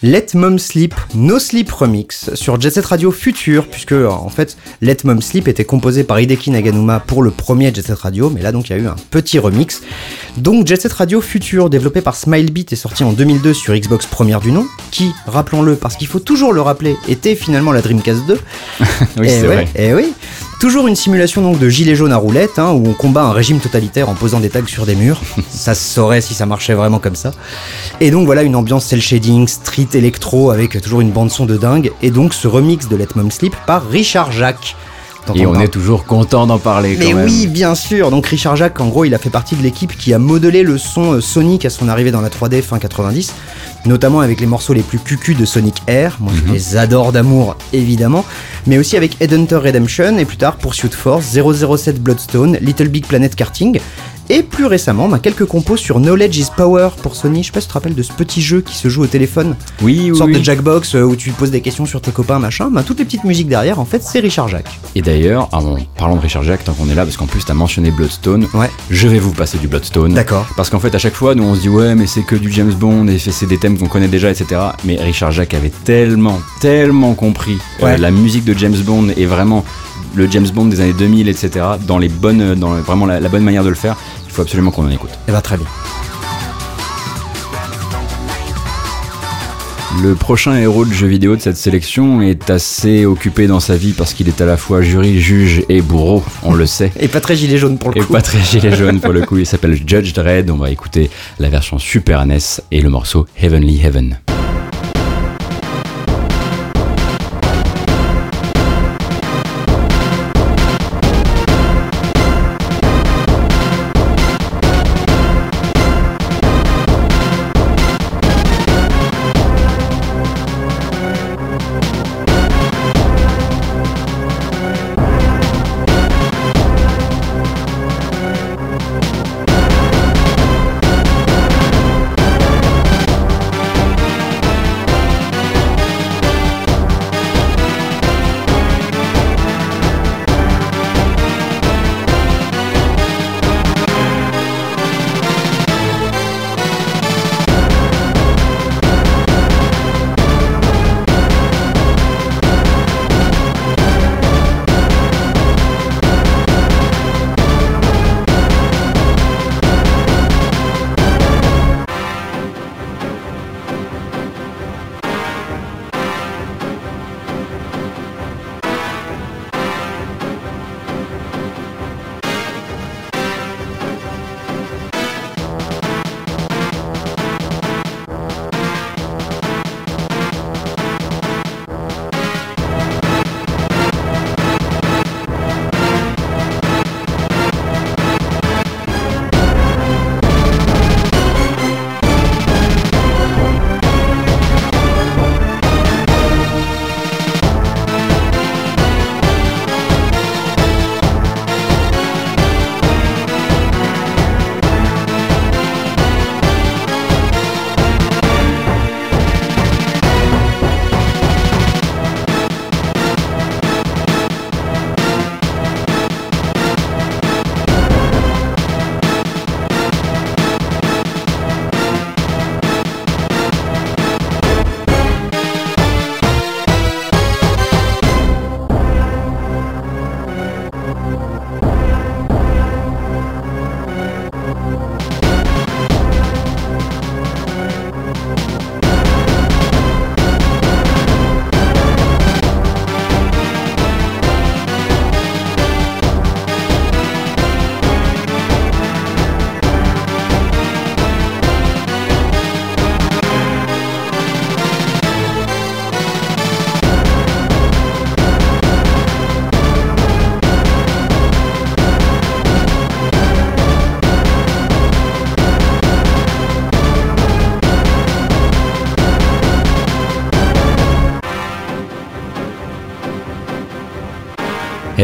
Let Mom Sleep, No Sleep Remix sur Jet Set Radio Future, puisque en fait Let Mom Sleep était composé par Hideki Naganuma pour le premier Jet Set Radio, mais là donc il y a eu un petit remix. Donc Jet Set Radio Future, développé par Smilebeat, est sorti en 2002 sur Xbox première du nom, qui, rappelons-le, parce qu'il faut toujours le rappeler, était finalement la Dreamcast 2. Oui, Eh c'est ouais, vrai. eh oui. Toujours une simulation donc de gilet jaune à roulette, hein, où on combat un régime totalitaire en posant des tags sur des murs. ça se saurait si ça marchait vraiment comme ça. Et donc voilà une ambiance cel shading, street électro avec toujours une bande son de dingue. Et donc ce remix de Let Mom Sleep par Richard Jacques. Et on est toujours content d'en parler quand Mais même. oui, bien sûr. Donc Richard Jacques, en gros, il a fait partie de l'équipe qui a modelé le son euh, Sonic à son arrivée dans la 3D fin 90, notamment avec les morceaux les plus cucus de Sonic Air. Moi, je les adore d'amour, évidemment, mais aussi avec Headhunter Redemption et plus tard Pursuit Force, 007 Bloodstone, Little Big Planet Karting. Et plus récemment, bah, quelques compos sur Knowledge is Power pour Sony. Je sais pas si tu te rappelles de ce petit jeu qui se joue au téléphone, Oui, une oui, sorte oui. de Jackbox euh, où tu poses des questions sur tes copains, machin. Bah, toutes les petites musiques derrière, en fait, c'est Richard Jacques. Et d'ailleurs, bon, parlons de Richard Jacques tant qu'on est là, parce qu'en plus t'as mentionné Bloodstone. Ouais. Je vais vous passer du Bloodstone. D'accord. Parce qu'en fait, à chaque fois, nous on se dit ouais, mais c'est que du James Bond et c'est des thèmes qu'on connaît déjà, etc. Mais Richard Jacques avait tellement, tellement compris euh, la musique de James Bond et vraiment le James Bond des années 2000, etc. Dans les bonnes, dans vraiment la, la bonne manière de le faire. Faut absolument qu'on en écoute. Et bah, très bien. Le prochain héros de jeu vidéo de cette sélection est assez occupé dans sa vie parce qu'il est à la fois jury, juge et bourreau, on le sait. Et pas très gilet jaune pour le Et coup. pas très gilet jaune pour le coup, il s'appelle Judge Dredd, on va écouter la version Super NES et le morceau Heavenly Heaven.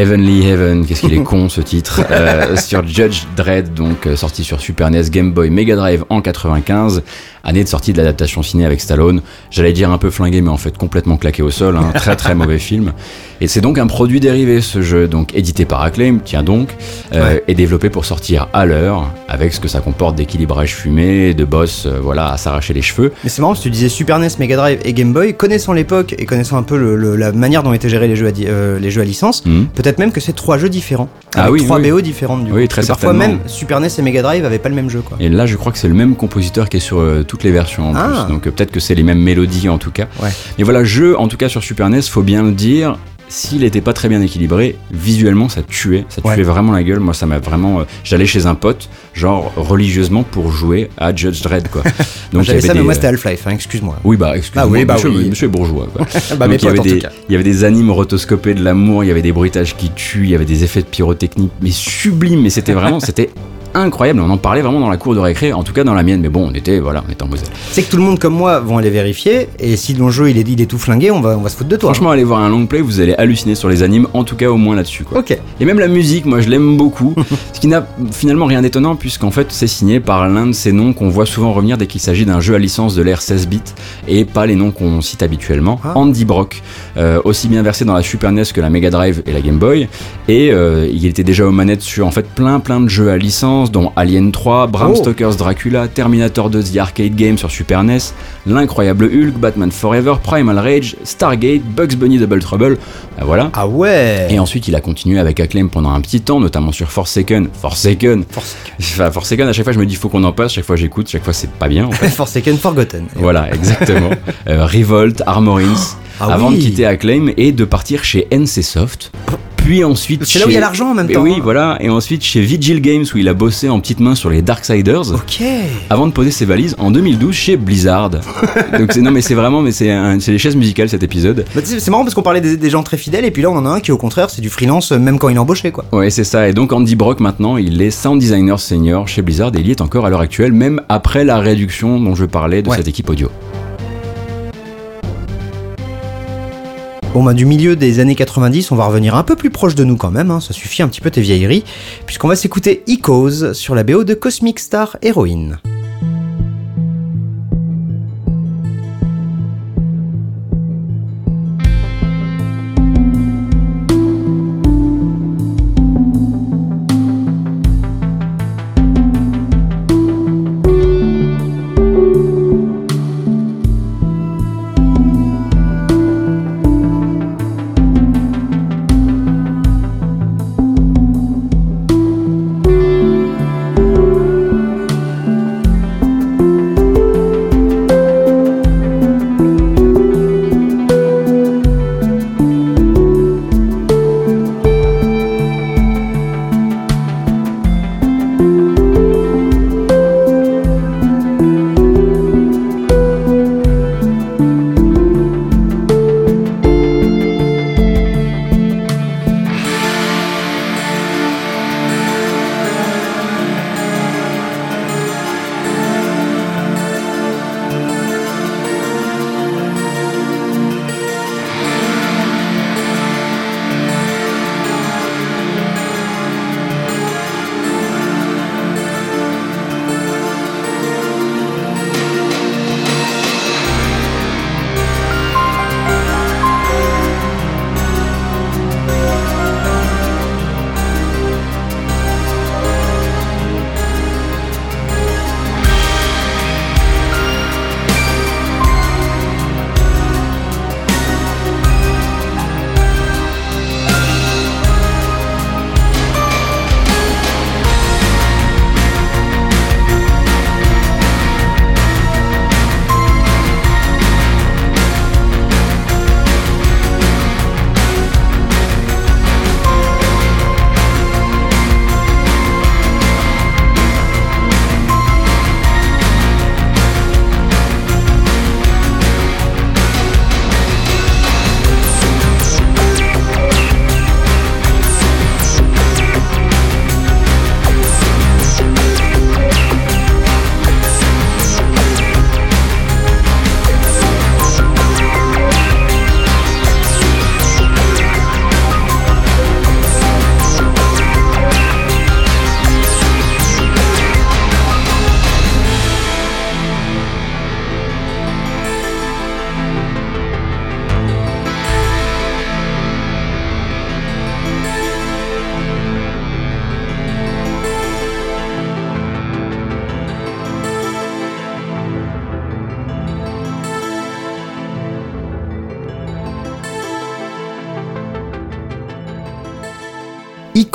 Heavenly Heaven, qu'est-ce qu'il est con ce titre, euh, sur Judge Dredd, donc euh, sorti sur Super NES, Game Boy, Mega Drive en 95, année de sortie de l'adaptation ciné avec Stallone. J'allais dire un peu flingué, mais en fait complètement claqué au sol, un très très mauvais film. Et c'est donc un produit dérivé ce jeu, donc édité par Acclaim, tiens donc, euh, Ouais. et développé pour sortir à l'heure, avec ce que ça comporte d'équilibrage fumé, de boss, euh, voilà, à s'arracher les cheveux. Mais c'est marrant parce que tu disais Super NES, Mega Drive et Game Boy, connaissant l'époque et connaissant un peu le- le- la manière dont étaient gérés les jeux à, euh, les jeux à licence, Mhm. peut-être même que c'est trois jeux différents. Ah oui, trois oui. BO différentes du Oui, coup. très Parfois même Super NES et Mega Drive avaient pas le même jeu quoi. Et là, je crois que c'est le même compositeur qui est sur euh, toutes les versions en Ah. plus. Donc peut-être que c'est les mêmes mélodies en tout cas. Ouais. Mais voilà, jeu en tout cas sur Super NES, faut bien le dire. S'il était pas très bien équilibré, visuellement ça tuait, ça tuait Ouais. vraiment la gueule. Moi ça m'a vraiment. euh, J'allais chez un pote, genre religieusement pour jouer à Judge Dredd quoi. Donc J'avais ça, mais moi c'était Half-Life, hein, excuse-moi. oui, bah, excuse-moi, Ah oui, bah monsieur, oui. monsieur bourgeois. Quoi. Bah, Donc, il y avait des, il y avait des animes rotoscopés de l'amour, il y avait des bruitages qui tuent, il y avait des effets de pyrotechnie, mais sublimes, mais c'était vraiment, c'était incroyable. On en parlait vraiment dans la cour de récré, en tout cas dans la mienne, mais bon, on était, voilà, on était en Moselle. C'est que tout le monde comme moi vont aller vérifier et si ton jeu il est, il est tout flingué, on va, on va se foutre de toi. Franchement, allez voir un long play, vous allez halluciner sur les animes, en tout cas au moins là-dessus. Quoi. Ok. Et même la musique, moi je l'aime beaucoup, ce qui n'a finalement rien d'étonnant puisqu'en fait c'est signé par l'un de ces noms qu'on voit souvent revenir dès qu'il s'agit d'un jeu à licence de l'ère 16 bits et pas les noms qu'on cite habituellement. Ah. Andy Brock, euh, aussi bien versé dans la Super NES que la Mega Drive et la Game Boy, et euh, il était déjà aux manettes sur en fait plein plein de jeux à licence dont Alien 3, Bram Oh. Stoker's Dracula, Terminator 2 The Arcade Game sur Super NES, l'incroyable Hulk, Batman Forever, Primal Rage, Stargate, Bugs Bunny Double Trouble, Ben voilà. Ah ouais. Et ensuite, il a continué avec Acclaim pendant un petit temps, notamment sur Forsaken. Forsaken Enfin, Forsaken, à chaque fois, je me dis, faut qu'on en passe. Chaque fois, j'écoute. Chaque fois, c'est pas bien. en fait. Forsaken Forgotten. voilà, exactement. Euh, Revolt, Armorins, Ah avant oui. de quitter Acclaim et de partir chez NCSoft. Puis ensuite. C'est là où il y a l'argent en même Et temps. oui, hein. voilà. Et ensuite chez Vigil Games où il a bossé en petite main sur les Darksiders. Ok. Avant de poser ses valises en 2012 chez Blizzard. Donc c'est non mais c'est vraiment mais c'est les chaises musicales cet épisode. Bah, c'est marrant parce qu'on parlait des, des gens très fidèles et puis là on en a un qui au contraire c'est du freelance euh, même quand il est embauché quoi. Ouais, c'est ça. Et donc Andy Brock maintenant, il est sound designer senior chez Blizzard et il y est encore à l'heure actuelle, même après la réduction dont je parlais de Ouais. cette équipe audio. Bon bah du milieu des années 90 on va revenir un peu plus proche de nous quand même, hein, ça suffit un petit peu tes vieilleries, puisqu'on va s'écouter Echoes sur la BO de Cosmic Star Heroine.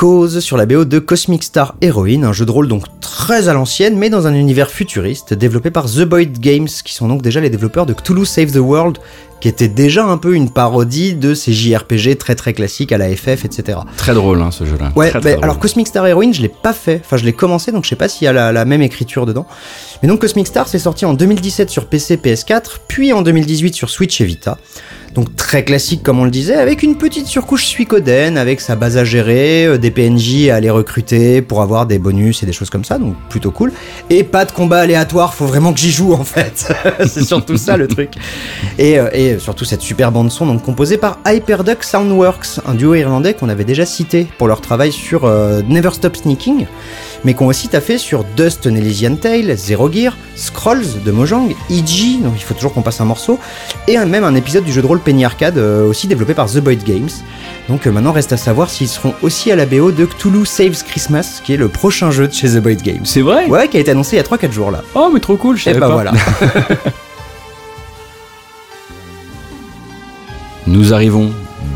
Echoes sur la BO de Cosmic Star Heroine, un jeu de rôle donc très à l'ancienne, mais dans un univers futuriste, développé par The Boyd Games, qui sont donc déjà les développeurs de Cthulhu Save the World, qui était déjà un peu une parodie de ces JRPG très très classiques à la FF, etc. Très drôle hein, ce jeu-là. Ouais, Très, très drôle. alors Cosmic Star Heroine, je l'ai pas fait. Enfin, je l'ai commencé, donc je sais pas s'il y a la, la même écriture dedans. Mais donc Cosmic Star, c'est sorti en 2017 sur PC, PS4, puis en 2018 sur Switch et Vita. Donc très classique comme on le disait, avec une petite surcouche Suikoden, avec sa base à gérer, euh, des PNJ à aller recruter pour avoir des bonus et des choses comme ça, donc plutôt cool. Et pas de combat aléatoire, faut vraiment que j'y joue en fait. c'est surtout ça le truc. Et, euh, et surtout cette super bande son donc composée par Hyperduck Soundworks, un duo irlandais qu'on avait déjà cité pour leur travail sur euh, Never Stop Sneaking, mais qu'on aussi taffé sur Dust An Elysian Tale, Zero Gear, Scrolls de Mojang, EG, donc il faut toujours qu'on passe un morceau, et même un épisode du jeu de rôle Penny Arcade, euh, aussi développé par The Boyd Games. Donc euh, maintenant reste à savoir s'ils seront aussi à la BO de Cthulhu Saves Christmas, qui est le prochain jeu de chez The Boyd Games. C'est vrai? Ouais, qui a été annoncé il y a 3-4 jours là. Oh, mais trop cool, je Et savais bah pas. voilà. Nous arrivons,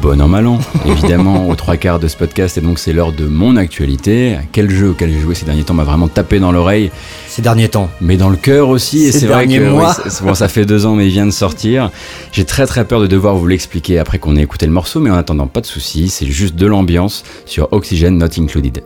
bon an mal an, évidemment, aux trois quarts de ce podcast, et donc c'est l'heure de mon actualité. Quel jeu auquel j'ai joué ces derniers temps m'a vraiment tapé dans l'oreille, Ces derniers temps. mais dans le cœur aussi. Et Ces c'est vrai que derniers mois. oui, c'est- bon, ça fait deux ans, mais il vient de sortir. J'ai très très peur de devoir vous l'expliquer après qu'on ait écouté le morceau, mais en attendant, pas de soucis, c'est juste de l'ambiance sur Oxygen Not Included.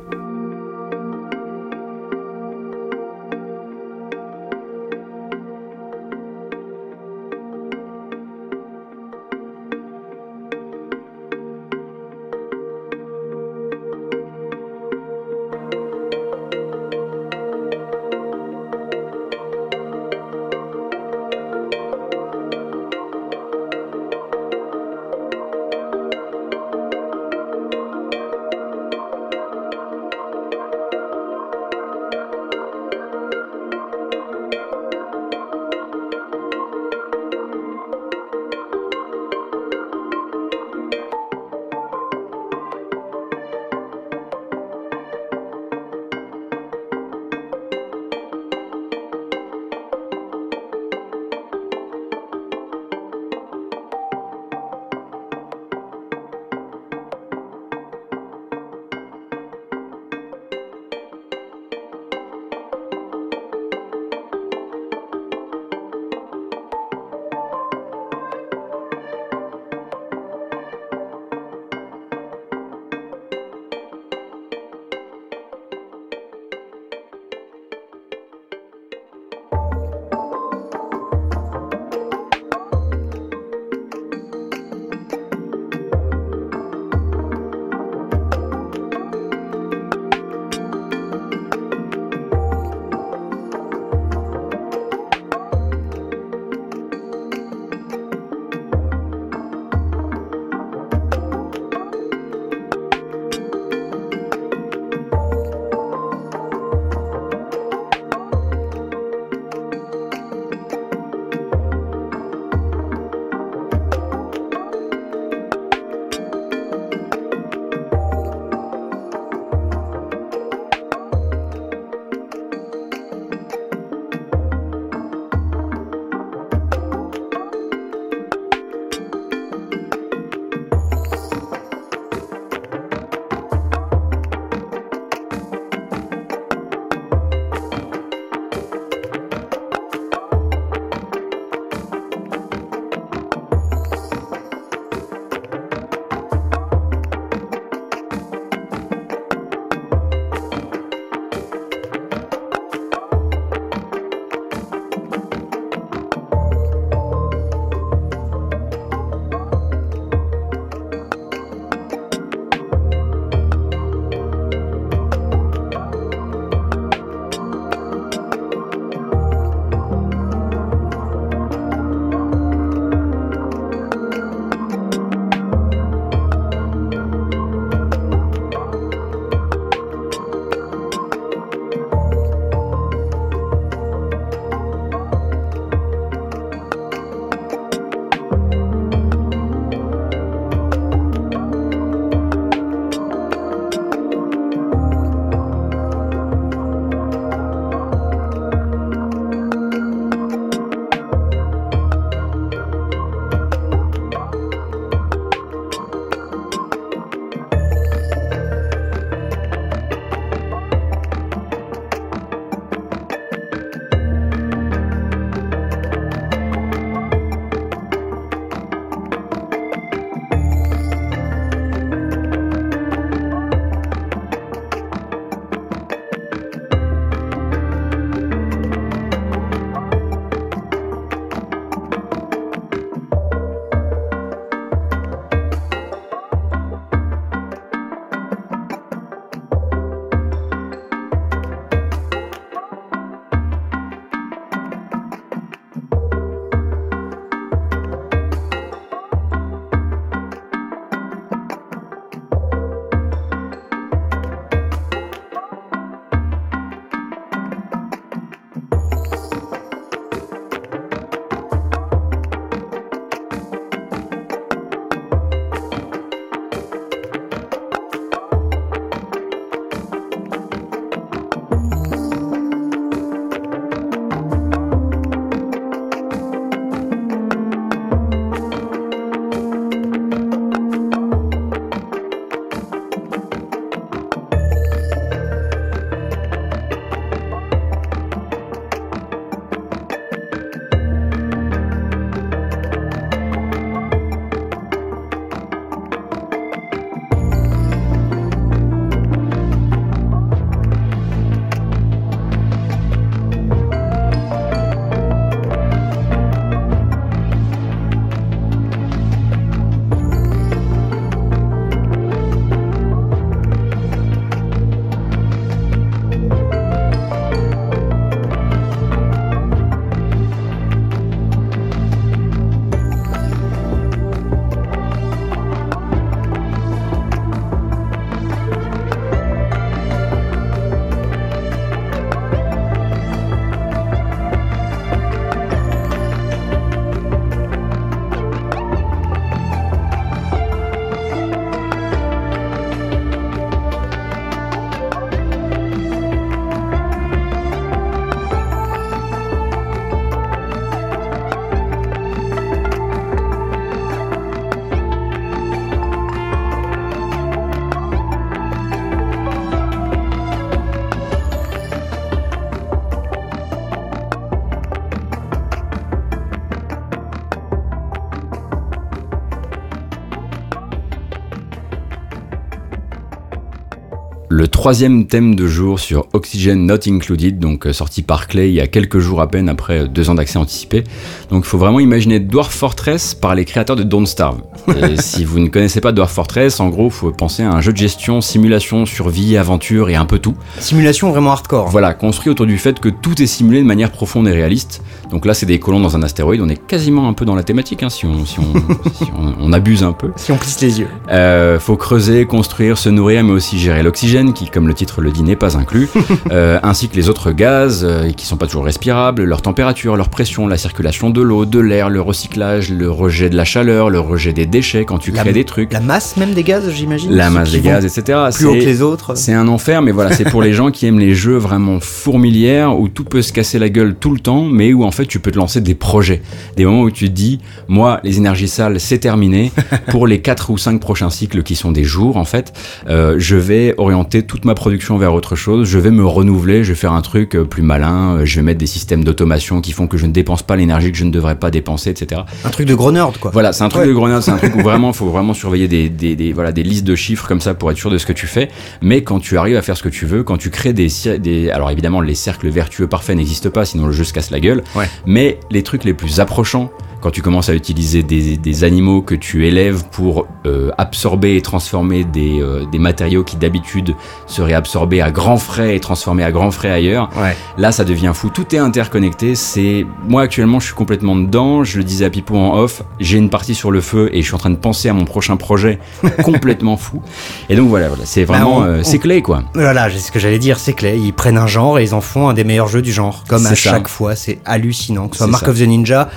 Troisième thème de jour sur Oxygen Not Included, donc euh, sorti par Clay il y a quelques jours à peine après euh, deux ans d'accès anticipé. Donc il faut vraiment imaginer Dwarf Fortress par les créateurs de Don't Starve. Et si vous ne connaissez pas Dwarf Fortress, en gros, faut penser à un jeu de gestion, simulation, survie, aventure et un peu tout. Simulation vraiment hardcore. Voilà, construit autour du fait que tout est simulé de manière profonde et réaliste. Donc là, c'est des colons dans un astéroïde. On est quasiment un peu dans la thématique, hein, si, on, si, on, si on- on abuse un peu. Si on plisse les yeux. Euh, faut creuser, construire, se nourrir, mais aussi gérer l'oxygène, qui, comme le titre le dit, n'est pas inclus, euh, ainsi que les autres gaz, euh, qui sont pas toujours respirables, leur température, leur pression, la circulation de l'eau, de l'air, le recyclage, le rejet de la chaleur, le rejet des déchets quand tu La- crées des trucs, La masse même des gaz, j'imagine. la masse des gaz, etc. Plus haut que les autres. c'est un enfer, mais voilà, c'est pour les gens qui aiment les jeux vraiment fourmilières où tout peut se casser la gueule tout le temps, mais où en fait tu peux te lancer des projets. Des moments où tu te dis, moi, les énergies sales, c'est terminé. Pour les 4 ou 5 prochains cycles qui sont des jours, en fait, euh, je vais orienter toute ma production vers autre chose. Je vais me renouveler, je vais faire un truc euh, plus malin. euh, Je vais mettre des systèmes d'automation qui font que je ne dépense pas l'énergie que je ne devrais pas dépenser, etc. Un truc de gros nerd, quoi. Voilà, c'est un truc Ouais. de grenade, c'est un truc où vraiment faut vraiment surveiller des, des, des- voilà, des listes de chiffres comme ça pour être sûr de ce que tu fais. Mais quand tu arrives à faire ce que tu veux, quand tu crées des, des alors évidemment les cercles vertueux parfaits n'existent pas, sinon le jeu se casse la gueule. Ouais. Mais les trucs les plus approchants, quand tu commences à utiliser des, des animaux que tu élèves pour euh, absorber et transformer des, euh, des matériaux qui d'habitude seraient absorbés à grands frais et transformés à grands frais ailleurs, Ouais. Là, ça devient fou. Tout est interconnecté. C'est moi actuellement, je suis complètement dedans. Je le disais à Pipo en off. J'ai une partie sur le feu et je suis en train de penser à mon prochain projet complètement fou. Et donc voilà, voilà. c'est vraiment, Bah, on- euh, c'est on- clé quoi. Voilà, c'est ce que j'allais dire, c'est clair. Ils prennent un genre et ils en font un des meilleurs jeux du genre. Comme à ça. chaque fois, c'est hallucinant. Que ce soit Mark ça. of the Ninja,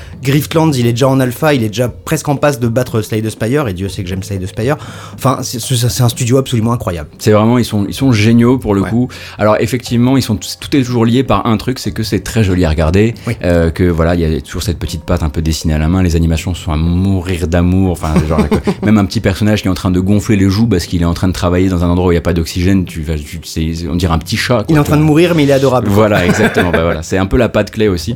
Il est déjà en alpha, il est déjà presque en passe de battre Slade Spire, et Dieu sait que j'aime Slade Spire. Enfin, c'est un studio absolument incroyable. C'est vraiment, ils sont, ils sont géniaux pour le Ouais. coup. Alors effectivement, ils sont tout est toujours lié par un truc, c'est que c'est très joli à regarder. Oui. Euh, que voilà, il y a toujours cette petite patte un peu dessinée à la main. Les animations sont à mourir d'amour. Enfin, genre même un petit personnage qui est en train de gonfler les joues parce qu'il est en train de travailler dans un endroit où il n'y a pas d'oxygène. Tu vas, tu- on dirait un petit chat. Il est en train de mourir, mais il est adorable. Voilà, exactement. bah voilà, c'est un peu la patte clé aussi.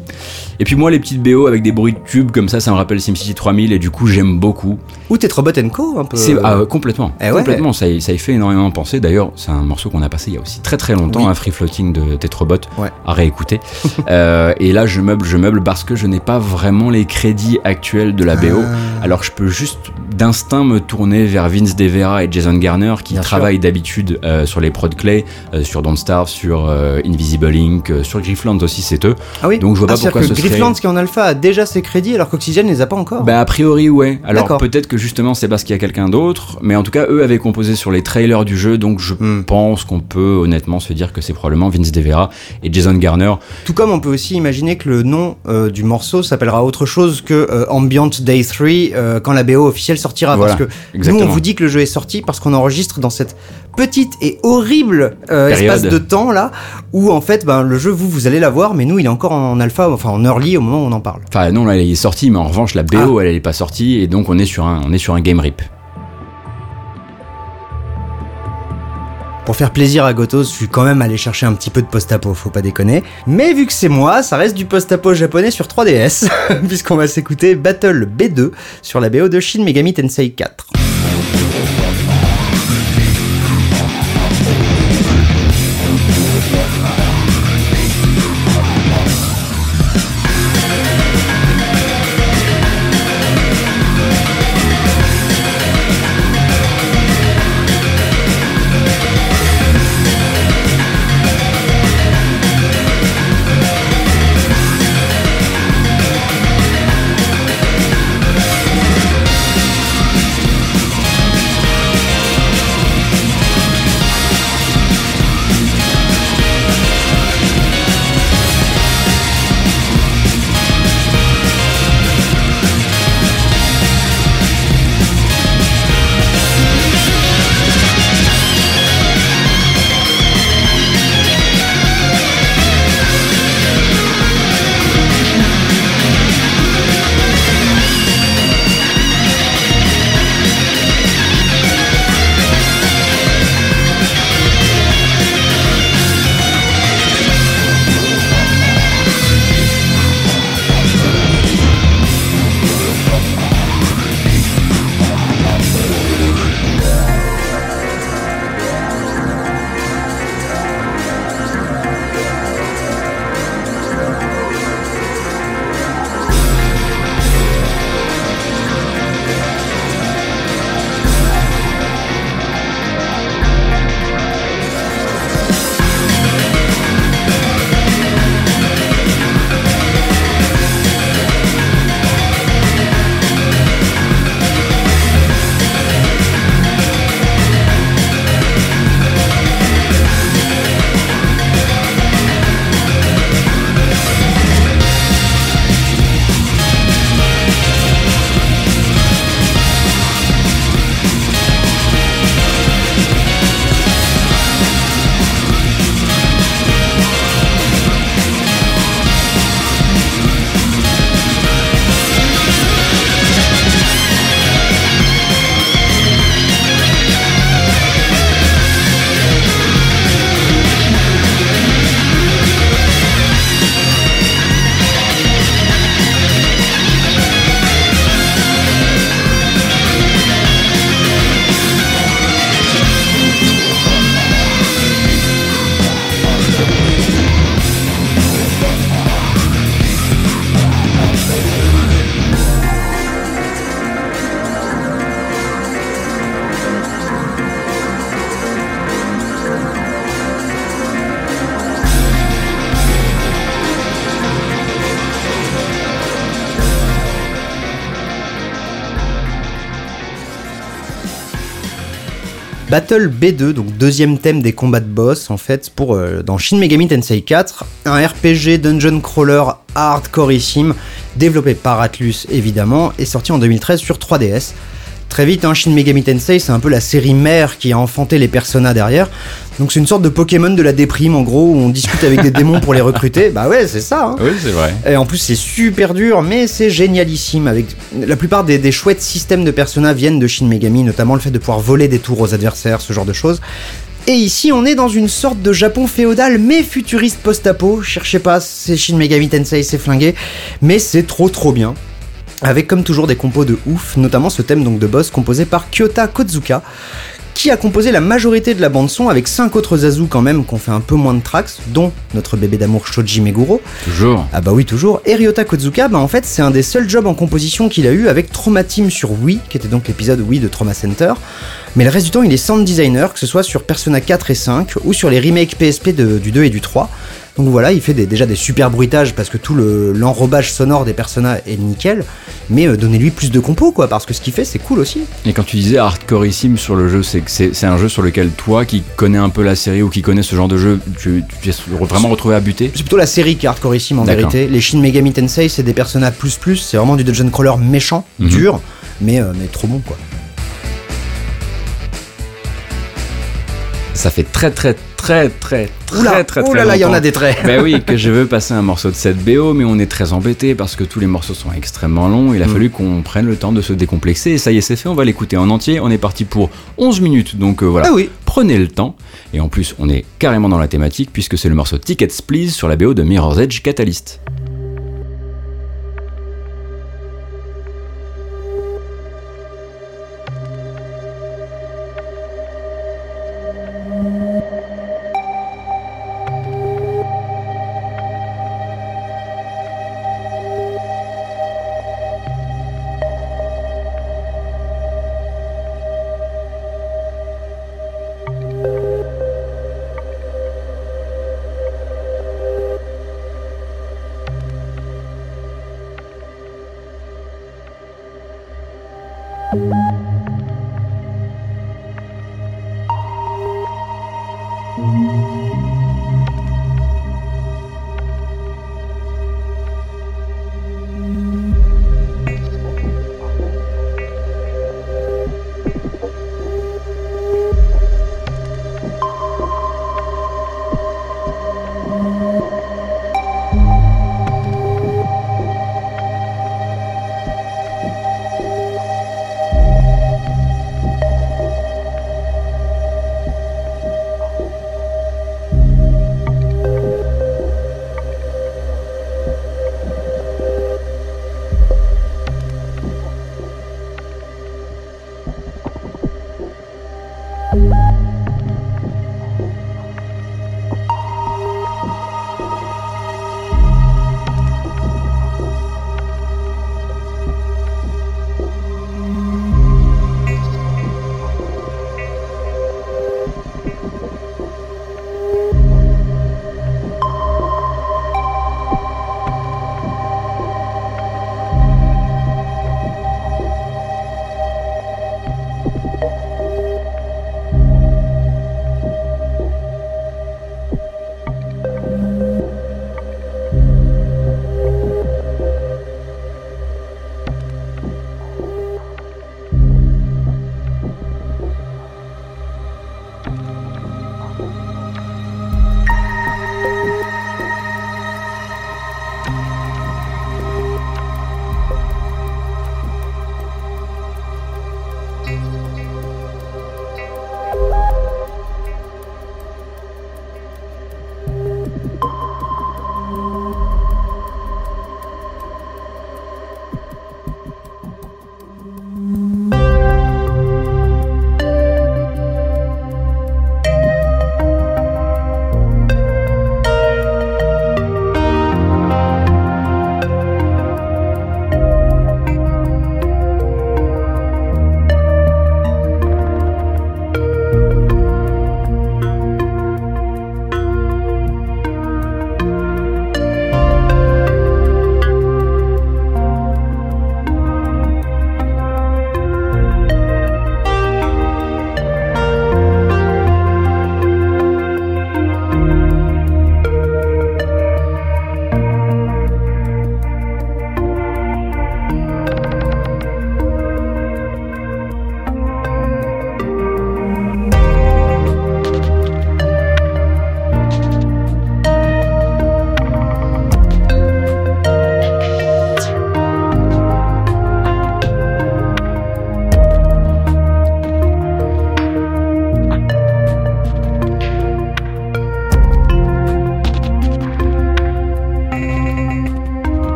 Et puis moi, les petites BO avec des bruits de tubes comme ça, ça me rappelle SimCity 3000 et du coup, j'aime beaucoup. Ou Tetrobot Co, un peu. C'est ah, complètement, Eh ouais. complètement. Ça, y- ça y fait énormément penser. D'ailleurs, c'est un morceau qu'on a passé il y a aussi très très longtemps, Oui. un free floating de Tetrobot Ouais. à réécouter. Euh, et là, je meuble, je meuble parce que je n'ai pas vraiment les crédits actuels de la BO. Ah. Alors, je peux juste d'instinct me tourner vers Vince DeVera et Jason Garner qui Bien travaillent d'habitude euh, sur les prod Clay, euh, sur Don't Starve, sur euh, Invisible Inc, sur Grifflands aussi, c'est eux. Ah oui Donc, je vois Ah, pas pourquoi c'est-à-dire ce que serait- Grifflands qui en alpha a déjà ses crédits alors qu'Oxygen les a pas encore. Bah a priori ouais. Alors peut-être que justement c'est parce qu'il y a quelqu'un d'autre, mais en tout cas eux avaient composé sur les trailers du jeu, donc je Hmm. pense qu'on peut honnêtement se dire que c'est probablement Vince DeVera et Jason Garner. Tout comme on peut aussi imaginer que le nom euh, du morceau s'appellera autre chose que euh, Ambient Day 3 euh, quand la BO officielle sortira. Voilà, parce que exactement. nous, on vous dit que le jeu est sorti parce qu'on enregistre dans cette petite et horrible espace de temps là où en fait ben, le jeu, vous, vous allez l'avoir, mais nous, il est encore en alpha, enfin en early au moment où on en parle. Enfin non là il est sorti, mais en revanche la Ah. BO elle, elle est pas sortie et donc on est sur un on est sur un game rip. Pour faire plaisir à Gotos, je suis quand même allé chercher un petit peu de post-apo, faut pas déconner. Mais vu que c'est moi, ça reste du post-apo japonais sur 3DS, puisqu'on va s'écouter Battle B2 sur la BO de Shin Megami Tensei 4. Battle B2, donc deuxième thème des combats de boss en fait pour euh, dans Shin Megami Tensei 4, un RPG dungeon crawler hardcoreissime développé par Atlus évidemment et sorti en 2013 sur 3DS. Très vite, hein, Shin Megami Tensei, c'est un peu la série mère qui a enfanté les personnages derrière. Donc c'est une sorte de Pokémon de la déprime en gros où on discute avec des démons pour les recruter. Bah ouais, c'est ça. hein. Oui, c'est vrai. Et en plus, c'est super dur, mais c'est génialissime. Avec la plupart des, des chouettes systèmes de personnages viennent de Shin Megami, notamment le fait de pouvoir voler des tours aux adversaires, ce genre de choses. Et ici, on est dans une sorte de Japon féodal, mais futuriste post-apo. Cherchez pas, c'est Shin Megami Tensei, c'est flingué, mais c'est trop trop bien. Avec comme toujours des compos de ouf, notamment ce thème donc de boss composé par Kyota Kozuka, qui a composé la majorité de la bande son avec 5 autres Zazu quand même qui ont fait un peu moins de tracks, dont notre bébé d'amour Shoji Meguro. Toujours. Ah bah oui toujours. Et Ryota Kozuka, bah en fait c'est un des seuls jobs en composition qu'il a eu avec Trauma Team sur Wii, qui était donc l'épisode Wii de Trauma Center. Mais le reste du temps il est sound designer, que ce soit sur Persona 4 et 5 ou sur les remakes PSP de- du 2 et du 3. Donc voilà, il fait des- déjà des super bruitages parce que tout le- l'enrobage sonore des personnages est nickel, mais euh, donnez-lui plus de compos quoi, parce que ce qu'il fait c'est cool aussi. Et quand tu disais hardcoreissime sur le jeu, c'est que c'est c'est un jeu sur lequel toi, qui connais un peu la série ou qui connais ce genre de jeu, tu tu t'es vraiment retrouvé à buter? C'est plutôt la série qui est hardcoreissime en vérité. Les Shin Megami Tensei c'est des personnages plus plus, c'est vraiment du dungeon crawler méchant, Mhm. dur, mais, euh, mais trop bon quoi. Ça fait très très très très très Oula, très très oh là là, il y en a des traits. Ben oui, que je veux passer un morceau de cette BO, mais on est très embêté parce que tous les morceaux sont extrêmement longs. Il a Mm. fallu qu'on prenne le temps de se décomplexer et ça y est, c'est fait. On va l'écouter en entier. On est parti pour 11 minutes, donc euh, voilà. Ah oui. Prenez le temps. Et en plus, on est carrément dans la thématique puisque c'est le morceau Tickets Please sur la BO de Mirror's Edge Catalyst.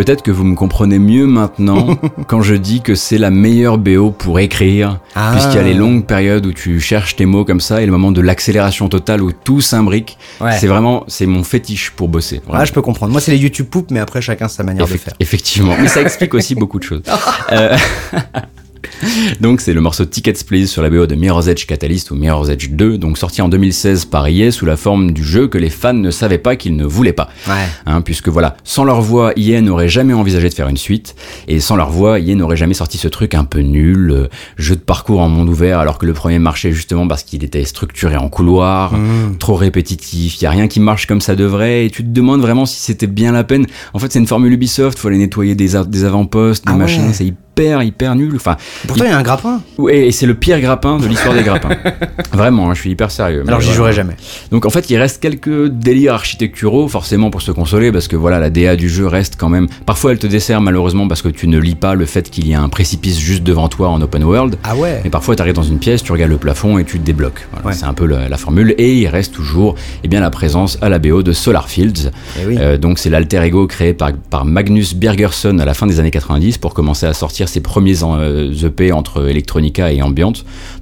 Peut-être que vous me comprenez mieux maintenant quand je dis que c'est la meilleure BO pour écrire, Ah. puisqu'il y a les longues périodes où tu cherches tes mots comme ça et le moment de l'accélération totale où tout s'imbrique. Ouais. C'est vraiment, c'est mon fétiche pour bosser. Ah, je peux comprendre. Moi, c'est les YouTube poop, mais après, chacun sa manière de faire. Effectivement, mais ça explique aussi beaucoup de choses. Euh, donc c'est le morceau Tickets Please sur la BO de Mirror's Edge Catalyst ou Mirror's Edge 2, donc sorti en 2016 par EA sous la forme du jeu que les fans ne savaient pas qu'ils ne voulaient pas. Ouais. Hein, puisque voilà, sans leur voix, EA n'aurait jamais envisagé de faire une suite, et sans leur voix, EA n'aurait jamais sorti ce truc un peu nul, euh, jeu de parcours en monde ouvert, alors que le premier marchait justement parce qu'il était structuré en couloir, Mmh. trop répétitif, il y a rien qui marche comme ça devrait, et tu te demandes vraiment si c'était bien la peine. En fait, c'est une formule Ubisoft, faut aller nettoyer des, avant-postes, des Ah ouais. machins, c'est hyper, hyper nul. Enfin, Pourtant, il y a un grappin. ouais, et c'est le pire grappin de l'histoire des grappins. Vraiment, hein, je suis hyper sérieux. Alors, j'y jouerai jamais. Donc en fait, il reste quelques délires architecturaux, forcément pour se consoler, parce que voilà, la DA du jeu reste quand même. Parfois, elle te dessert malheureusement parce que tu ne lis pas le fait qu'il y a un précipice juste devant toi en open world. Ah ouais. Mais parfois, tu arrives dans une pièce, tu regardes le plafond et tu te débloques. Voilà, Ouais. C'est un peu la, la formule. Et il reste toujours eh bien, la présence à la BO de Solar Fields. Eh oui. Euh, donc c'est l'alter ego créé par, par Magnus Birgerson à la fin des années 90 pour commencer à sortir ses premiers en- euh, EP entre Electronica et Ambient.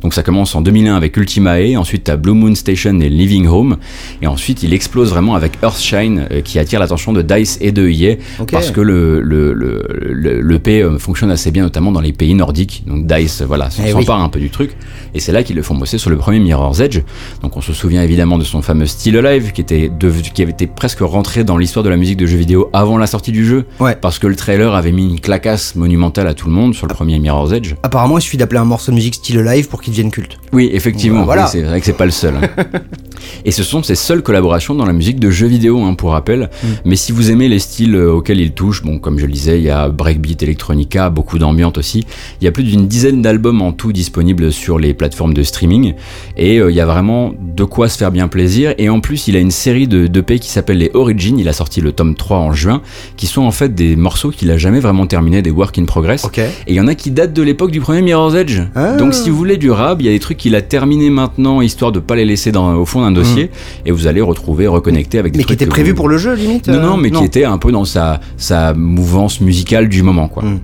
Donc ça commence en 2001 avec Ultimae, ensuite t'as Blue Moon Station et Living Home, et ensuite il explose vraiment avec Earthshine euh, qui attire l'attention de DICE et de EA parce que le, le, le, le, l'EP, euh, fonctionne assez bien notamment dans les pays nordiques. Donc DICE, voilà, Eh s'empare un peu du truc. Et c'est là qu'ils le font bosser sur le premier Mirror's Edge. Donc on se souvient évidemment de son fameux Still Alive qui était devenu- qui avait été presque rentré dans l'histoire de la musique de jeux vidéo avant la sortie du jeu. Ouais. Parce que le trailer avait mis une clacasse monumentale à tout le monde sur le premier Mirror's Edge. Apparemment, il suffit d'appeler un morceau de musique style live pour qu'il devienne culte. Oui, effectivement. Voilà. Oui, c'est vrai que c'est pas le seul. hein. Et ce sont ses seules collaborations dans la musique de jeux vidéo, hein, pour rappel. Mm. Mais si vous aimez les styles euh, auxquels il touche, bon, comme je le disais, il y a breakbeat, electronica, beaucoup d'ambiance aussi. Il y a plus d'une dizaine d'albums en tout disponibles sur les plateformes de streaming. Et euh, il y a vraiment de quoi se faire bien plaisir. Et en plus, il a une série de d'EP qui s'appelle les Origins. Il a sorti le tome 3 en juin, qui sont en fait des morceaux qu'il a jamais vraiment terminés, des work in progress. Et il y en a qui datent de l'époque du premier Mirror's Edge. Ah. Donc si vous voulez du rap, il y a des trucs qu'il a terminé maintenant, histoire de pas les laisser dans, au fond d'un dossier, et vous allez retrouver, reconnecter avec des Mm. Mais qui était prévu vous- pour le jeu, limite Non, euh, non, mais qui était un peu dans sa, sa mouvance musicale du moment, quoi. Mm.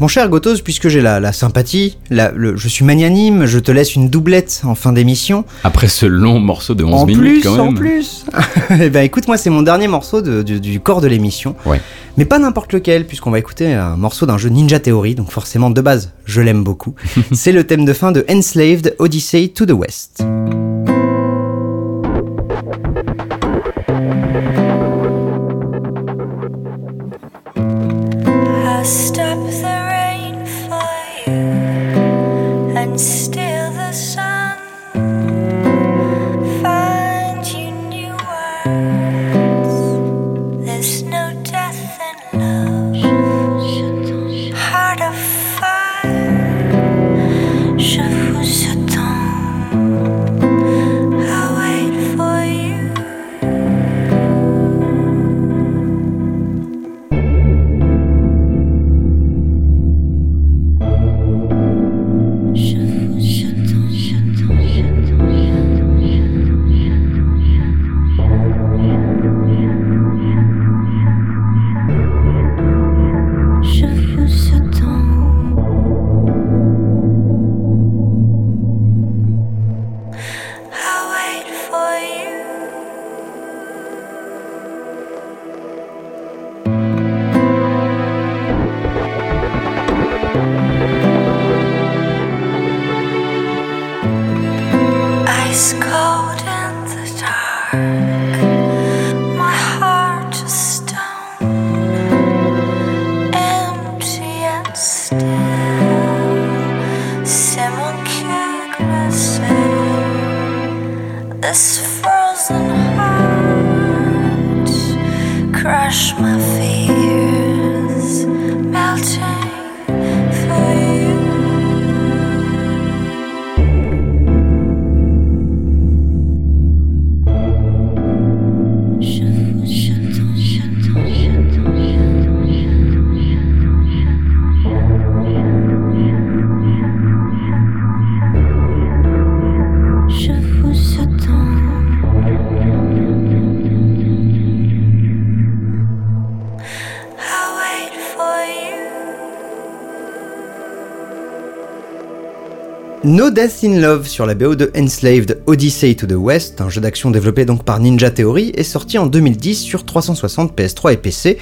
Mon cher Gotos, puisque j'ai la, la sympathie, la- le- je suis magnanime, je te laisse une doublette en fin d'émission. Après ce long morceau de 11 En minutes, plus, quand même. en plus. Eh ben écoute, moi c'est mon dernier morceau de- du, du corps de l'émission. Ouais. Mais pas n'importe lequel, puisqu'on va écouter un morceau d'un jeu Ninja Theory, donc forcément de base, je l'aime beaucoup. c'est le thème de fin de Enslaved Odyssey to the West. Ice cold No Death in Love sur la BO de Enslaved Odyssey to the West, un jeu d'action développé donc par Ninja Theory, est sorti en 2010 sur 360, PS3 et PC.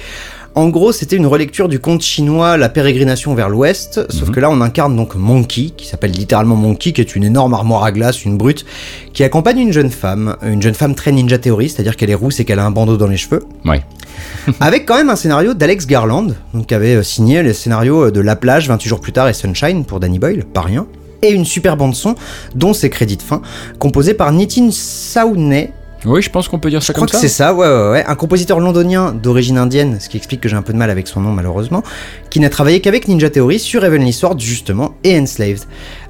En gros, c'était une relecture du conte chinois La pérégrination vers l'ouest, sauf que là on incarne donc Monkey, qui s'appelle littéralement Monkey, qui est une énorme armoire à glace, une brute, qui accompagne une jeune femme, une jeune femme très Ninja Theory, c'est-à-dire qu'elle est rousse et qu'elle a un bandeau dans les cheveux, Ouais. avec quand même un scénario d'Alex Garland, donc qui avait euh, signé les scénarios de La plage 28 jours plus tard et Sunshine pour Danny Boyle, pas rien, et une super bande son, dont ses crédits de fin, composée par Nitin Saunay, Oui, je pense qu'on peut dire je ça crois comme que ça. c'est ça, ouais, ouais, ouais. Un compositeur londonien d'origine indienne, ce qui explique que j'ai un peu de mal avec son nom malheureusement, qui n'a travaillé qu'avec Ninja Theory sur Heavenly Sword justement et Enslaved.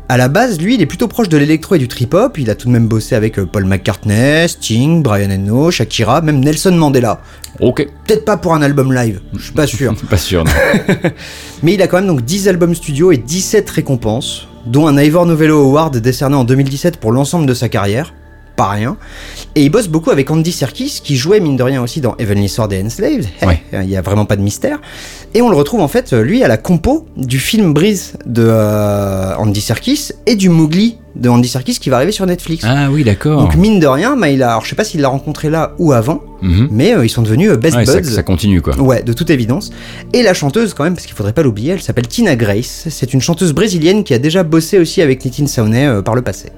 À la base, lui, il est plutôt proche de l'électro et du trip-hop. Il a tout de même bossé avec euh, Paul McCartney, Sting, Brian Eno, Shakira, même Nelson Mandela. Ok. Peut-être pas pour un album live, je suis pas sûr. Pas sûr. non. Mais il a quand même donc 10 albums studio et 17 récompenses, dont un Ivor Novello Award décerné en 2017 pour l'ensemble de sa carrière. Pas rien. Et il bosse beaucoup avec Andy Serkis, qui jouait mine de rien aussi dans Heavenly Sword et Enslaved. Eh, Ouais. Il y a vraiment pas de mystère. Et on le retrouve en fait, lui, à la compo du film Breeze de euh, Andy Serkis et du Mowgli de Andy Serkis qui va arriver sur Netflix. Ah oui, d'accord. Donc mine de rien, bah, il a, alors, je sais pas s'il l'a rencontré là ou avant, Mhm. mais euh, ils sont devenus euh, best Ouais, ça, buds. ça continue quoi. Ouais, de toute évidence. Et la chanteuse, quand même, parce qu'il faudrait pas l'oublier, elle s'appelle Tina Grace. C'est une chanteuse brésilienne qui a déjà bossé aussi avec Nitin Saunay euh, par le passé.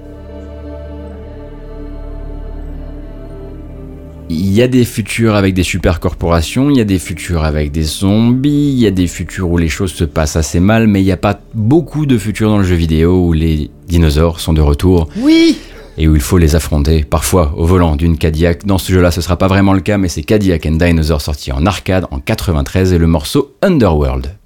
Il y a des futurs avec des super corporations, il y a des futurs avec des zombies, il y a des futurs où les choses se passent assez mal, mais il n'y a pas beaucoup de futurs dans le jeu vidéo où les dinosaures sont de retour Oui et où il faut les affronter, parfois au volant d'une Cadillac. Dans ce jeu-là, ce sera pas vraiment le cas, mais c'est Cadillac and Dinosaur sorti en arcade en 93 et le morceau Underworld.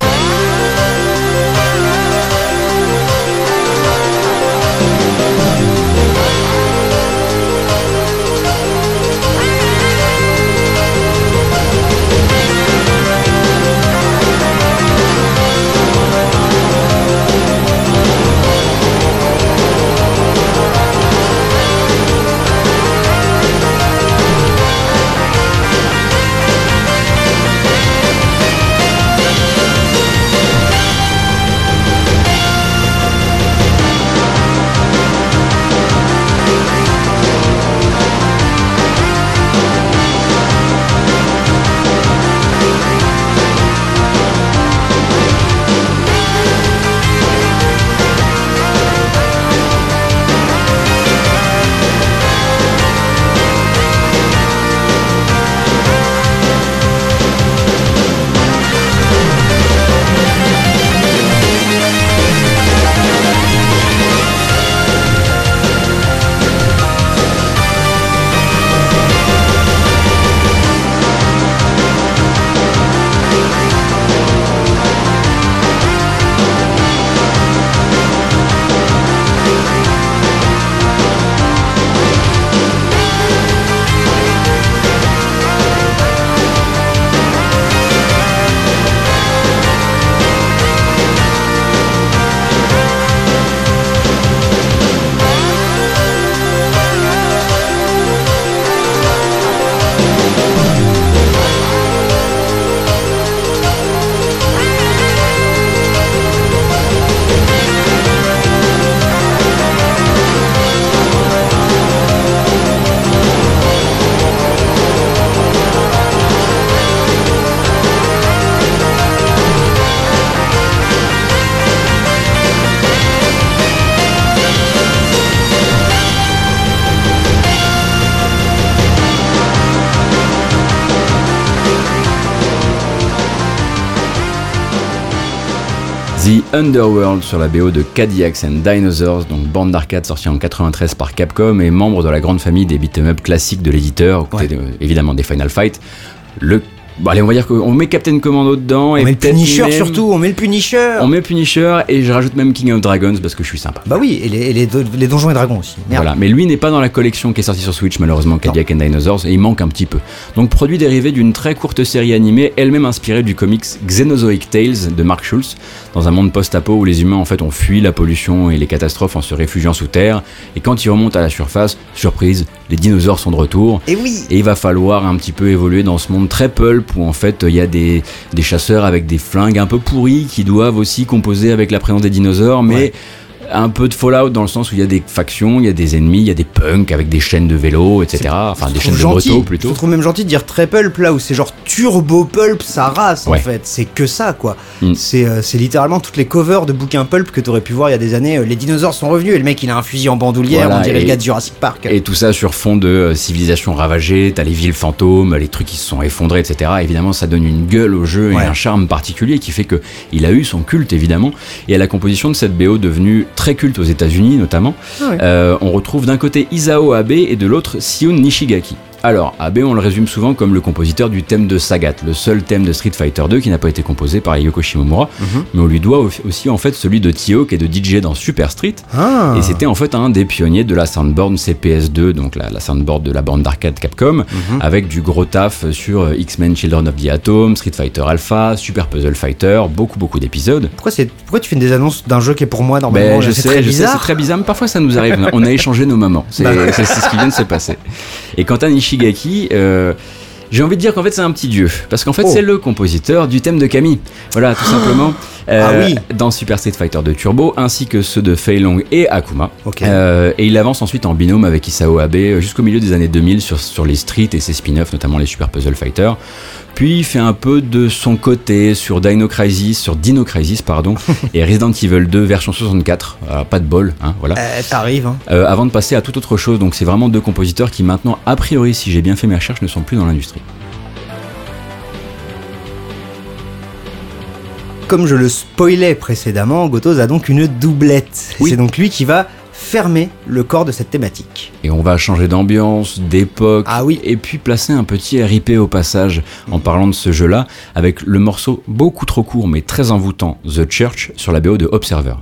Underworld sur la BO de Cadillacs and Dinosaurs, donc bande d'arcade sortie en 93 par Capcom et membre de la grande famille des beat'em up classiques de l'éditeur, évidemment des Final Fight. Le, bon, allez, on va dire qu'on met Captain Commando dedans On et met le Punisher même- surtout, on met le Punisher On met Punisher et je rajoute même King of Dragons parce que je suis sympa. Bah oui, et les, et les, do- les donjons et dragons aussi. Merde. Voilà, mais lui n'est pas dans la collection qui est sortie sur Switch malheureusement, Cadillac and Dinosaurs, et il manque un petit peu. Donc produit dérivé d'une très courte série animée, elle-même inspirée du comics Xenozoic Tales de Mark Schultz, dans un monde post-apo où les humains en fait ont fui la pollution et les catastrophes en se réfugiant sous terre, et quand ils remontent à la surface, surprise, les dinosaures sont de retour, Et oui et il va falloir un petit peu évoluer dans ce monde très pulp où en fait il y a des, chasseurs avec des flingues un peu pourris qui doivent aussi composer avec la présence des dinosaures, mais. Un peu de Fallout dans le sens où il y a des factions, il y a des ennemis, il y a des punks avec des chaînes de vélo, etc. Enfin, des Je chaînes de moto Je plutôt. trouve même gentil de dire très pulp là où c'est genre turbo pulp sa race en fait. C'est que ça quoi. Mm. C'est euh, c'est littéralement toutes les covers de bouquins pulp que t'aurais pu voir il y a des années. euh, les dinosaures sont revenus et le mec il a un fusil en bandoulière, Voilà, on dirait et- le gars de Jurassic Park. Et tout ça sur fond de euh, civilisation ravagée, t'as les villes fantômes, les trucs qui se sont effondrés, etc. Évidemment, ça donne une gueule au jeu Ouais. et un charme particulier qui fait que il a eu son culte, évidemment. Et à la composition de cette BO devenue très culte aux États-Unis, notamment, Ah euh, on retrouve d'un côté Isao Abe et de l'autre Sion Nishigaki. Alors, Abe, on le résume souvent comme le compositeur du thème de Sagat, le seul thème de Street Fighter 2 qui n'a pas été composé par Yoko Shimomura, Mhm. mais on lui doit au- aussi en fait celui de T-Hawk et de DJ dans Super Street, Ah. et c'était en fait un des pionniers de la soundboard CPS2, donc la, la soundboard de la bande d'arcade Capcom, Mhm. avec du gros taf sur euh, X-Men Children of the Atom, Street Fighter Alpha, Super Puzzle Fighter, beaucoup beaucoup d'épisodes. Pourquoi, tu fais des annonces d'un jeu qui est pour moi normalement? Ben, je sais, très je sais, c'est très bizarre, mais parfois ça nous arrive. On a échangé nos moments. C'est Bah. c'est- ce qui vient de se passer. Et quant à Nishigaki, euh, j'ai envie de dire qu'en fait c'est un petit dieu, parce qu'en fait Oh. c'est le compositeur du thème de Camille. Voilà, tout simplement. Euh, Ah oui. Dans Super Street Fighter 2 Turbo, ainsi que ceux de Fei Long et Akuma. Euh, et il avance ensuite en binôme avec Isao Abe euh, jusqu'au milieu des années 2000 sur, sur les Street et ses spin-offs, notamment les Super Puzzle Fighter. Puis il fait un peu de son côté sur Dino Crisis, sur Dino Crisis pardon, et Resident Evil 2 version 64. Alors, pas de bol, hein, voilà. Euh, T'arrives. Hein. Avant de passer à toute autre chose, donc c'est vraiment deux compositeurs qui maintenant, a priori, si j'ai bien fait mes recherches, ne sont plus dans l'industrie. Comme je le spoilais précédemment, Gotos a donc une doublette. Oui. C'est donc lui qui va fermer le corps de cette thématique. Et on va changer d'ambiance, d'époque, Ah oui. et puis placer un petit RIP au passage en parlant de ce jeu-là, avec le morceau beaucoup trop court mais très envoûtant, The Church, sur la BO de Observer.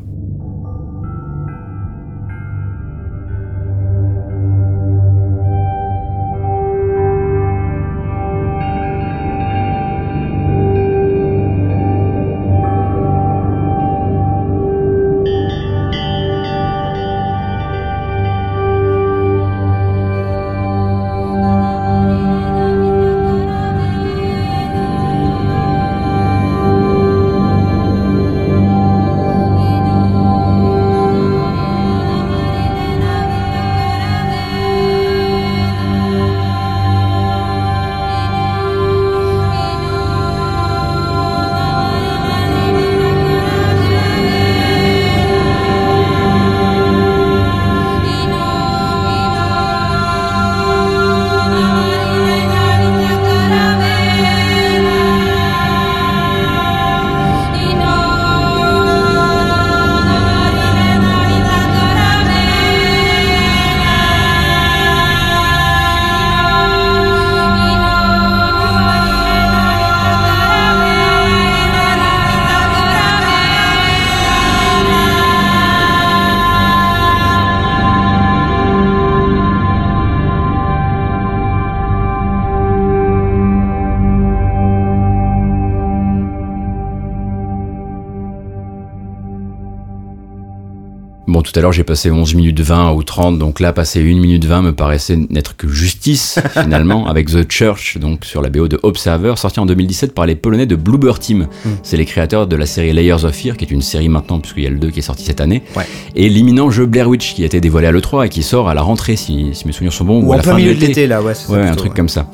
Tout à l'heure, j'ai passé 11 minutes 20 ou 30, donc là, passer 1 minute 20 me paraissait n'être que justice, finalement, avec The Church, donc sur la BO de Observer, sorti en 2017 par les Polonais de Bloober Team. C'est les créateurs de la série Layers of Fear, qui est une série maintenant, puisqu'il y a le 2 qui est sorti cette année, Ouais. et l'imminent jeu Blair Witch, qui a été dévoilé à l'E3 et qui sort à la rentrée, si, si mes souvenirs sont bons, ou, Ou à en la plein fin milieu de l'été là, ouais. Ouais, un plutôt, truc ouais. comme ça.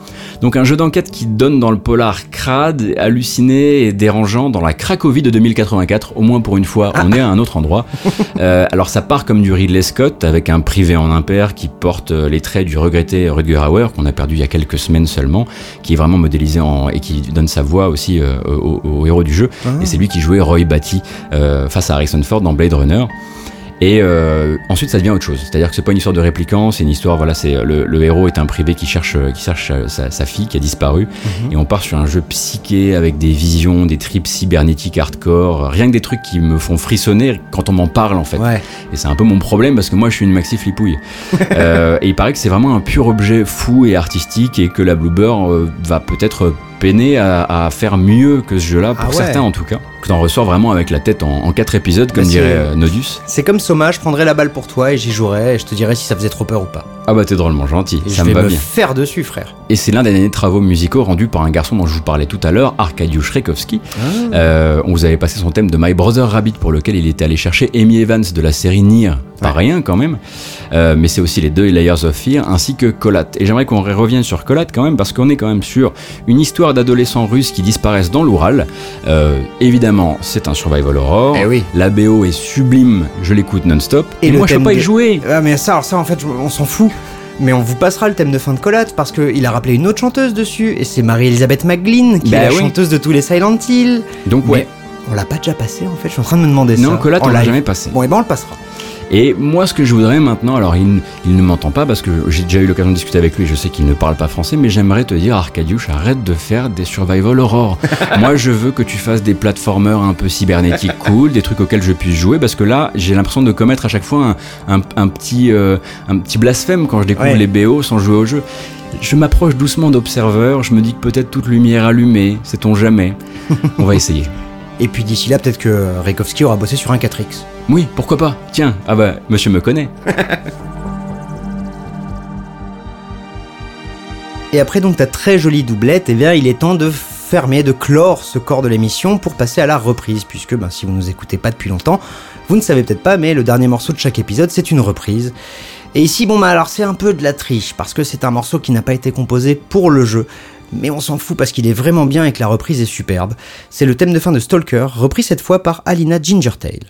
Donc un jeu d'enquête qui donne dans le polar crade, halluciné et dérangeant dans la Cracovie de 2084, au moins pour une fois, on est à un autre endroit. Euh, alors ça part comme du Ridley Scott, avec un privé en impair qui porte euh, les traits du regretté Rutger Hauer, qu'on a perdu il y a quelques semaines seulement, qui est vraiment modélisé en, et qui donne sa voix aussi euh, au, au héros du jeu. Ah. Et c'est lui qui jouait Roy Batty euh, face à Harrison Ford dans Blade Runner. Et euh, ensuite, ça devient autre chose. C'est-à-dire que c'est pas une histoire de répliquant, c'est une histoire. Voilà, c'est le, le héros est un privé qui cherche, qui cherche sa, sa fille qui a disparu, et on part sur un jeu psyché avec des visions, des trips cybernétiques hardcore, rien que des trucs qui me font frissonner quand on m'en parle en fait. Ouais. Et c'est un peu mon problème parce que moi je suis une maxi flipouille. Euh, et il paraît que c'est vraiment un pur objet fou et artistique et que la Bluebird euh, va peut-être peiner à, à faire mieux que ce jeu-là, pour Ah ouais. certains en tout cas. Que t'en ressors vraiment avec la tête en, en quatre épisodes, comme Bah, dirait euh, Nodus. C'est comme Soma, je prendrais la balle pour toi et j'y jouerais et je te dirais si ça faisait trop peur ou pas. Ah bah t'es drôlement gentil, Et ça je me vais va me bien. faire dessus, frère. Et c'est l'un des derniers travaux musicaux rendus par un garçon dont je vous parlais tout à l'heure, Arkadiusz Rekowski. Euh, on vous avait passé son thème de My Brother Rabbit pour lequel il était allé chercher Amy Evans de la série Nier, pas rien quand même, Euh, mais c'est aussi les deux Layers of Fear ainsi que Colat. Et j'aimerais qu'on revienne sur Colat quand même parce qu'on est quand même sur une histoire d'adolescents russes qui disparaissent dans l'Oural. Euh, évidemment, c'est un survival horror. Eh oui. La BO est sublime, je l'écoute non-stop. Et, le moi, je peux pas y de- jouer. Ah mais ça, alors ça en fait, on s'en fout. Mais on vous passera le thème de fin de collate parce qu'il a rappelé une autre chanteuse dessus et c'est Marie-Elisabeth McGlynn qui Bah est la oui. chanteuse de tous les Silent Hill. Donc ouais. Mais on l'a pas déjà passé en fait, je suis en train de me demander ça. Non, Colat, en on l'a jamais passé. Bon et ben on le passera. Et moi, ce que je voudrais maintenant, alors il, il ne m'entend pas parce que j'ai déjà eu l'occasion de discuter avec lui, je sais qu'il ne parle pas français, mais j'aimerais te dire, Arcadius, arrête de faire des survival horror. moi, je veux que tu fasses des platformers un peu cybernétiques cool, des trucs auxquels je puisse jouer, parce que là, j'ai l'impression de commettre à chaque fois un, un- un petit, euh, un petit blasphème quand je découvre Ouais. les BO sans jouer au jeu. Je m'approche doucement d'Observer, je me dis que peut-être toute lumière allumée, sait-on jamais. On va essayer. Et puis d'ici là, peut-être que Rekowski aura bossé sur un 4X. Oui, pourquoi pas Tiens, ah bah, monsieur me connaît. Et après donc ta très jolie doublette, eh bien il est temps de fermer, de clore ce corps de l'émission pour passer à la reprise, puisque ben, si vous nous écoutez pas depuis longtemps, vous ne savez peut-être pas, mais le dernier morceau de chaque épisode c'est une reprise. Et ici, bon bah alors c'est un peu de la triche, parce que c'est un morceau qui n'a pas été composé pour le jeu. Mais on s'en fout parce qu'il est vraiment bien et que la reprise est superbe. C'est le thème de fin de Stalker, repris cette fois par Alina Gingertail.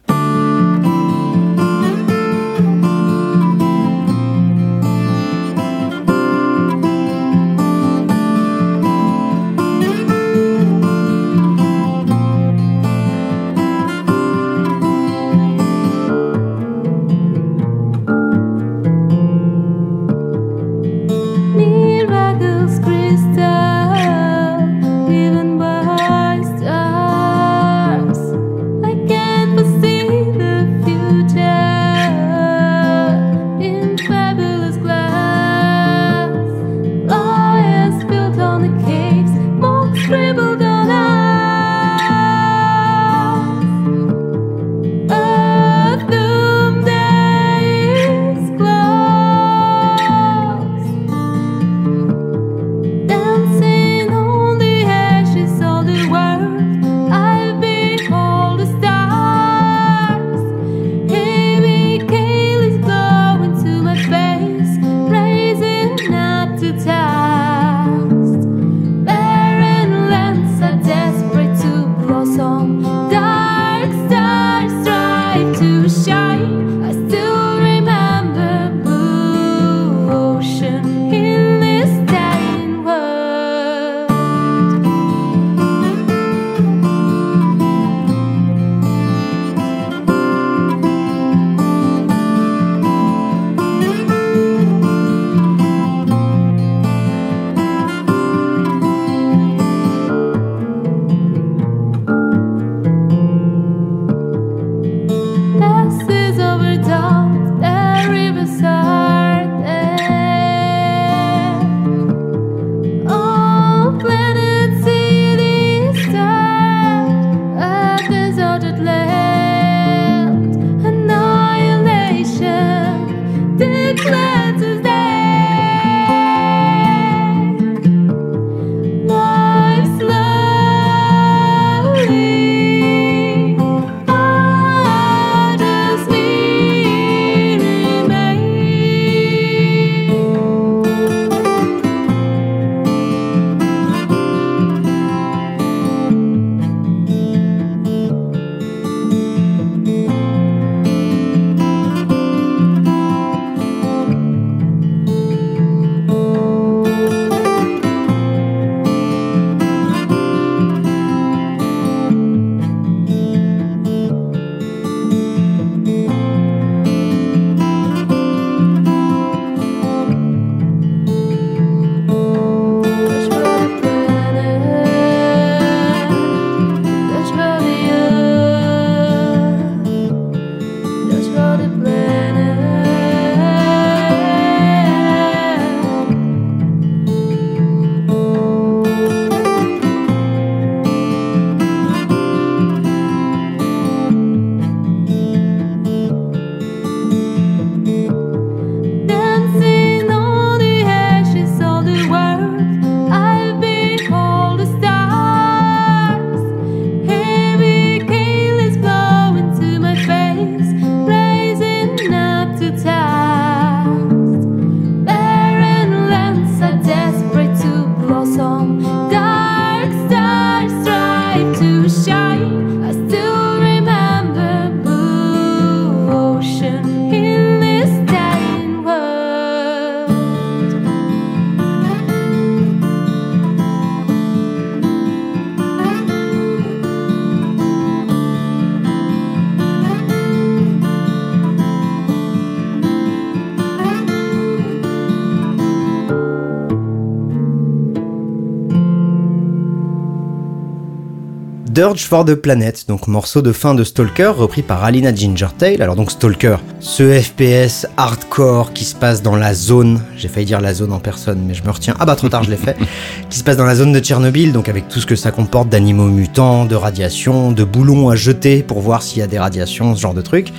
Dirge for the Planet, donc morceau de fin de Stalker repris par Alina Gingertail. Alors donc Stalker, ce FPS hardcore qui se passe dans la zone, j'ai failli dire la zone en personne mais je me retiens, ah bah trop tard je l'ai fait, qui se passe dans la zone de Tchernobyl, donc avec tout ce que ça comporte d'animaux mutants, de radiations, de boulons à jeter pour voir s'il y a des radiations, ce genre de truc.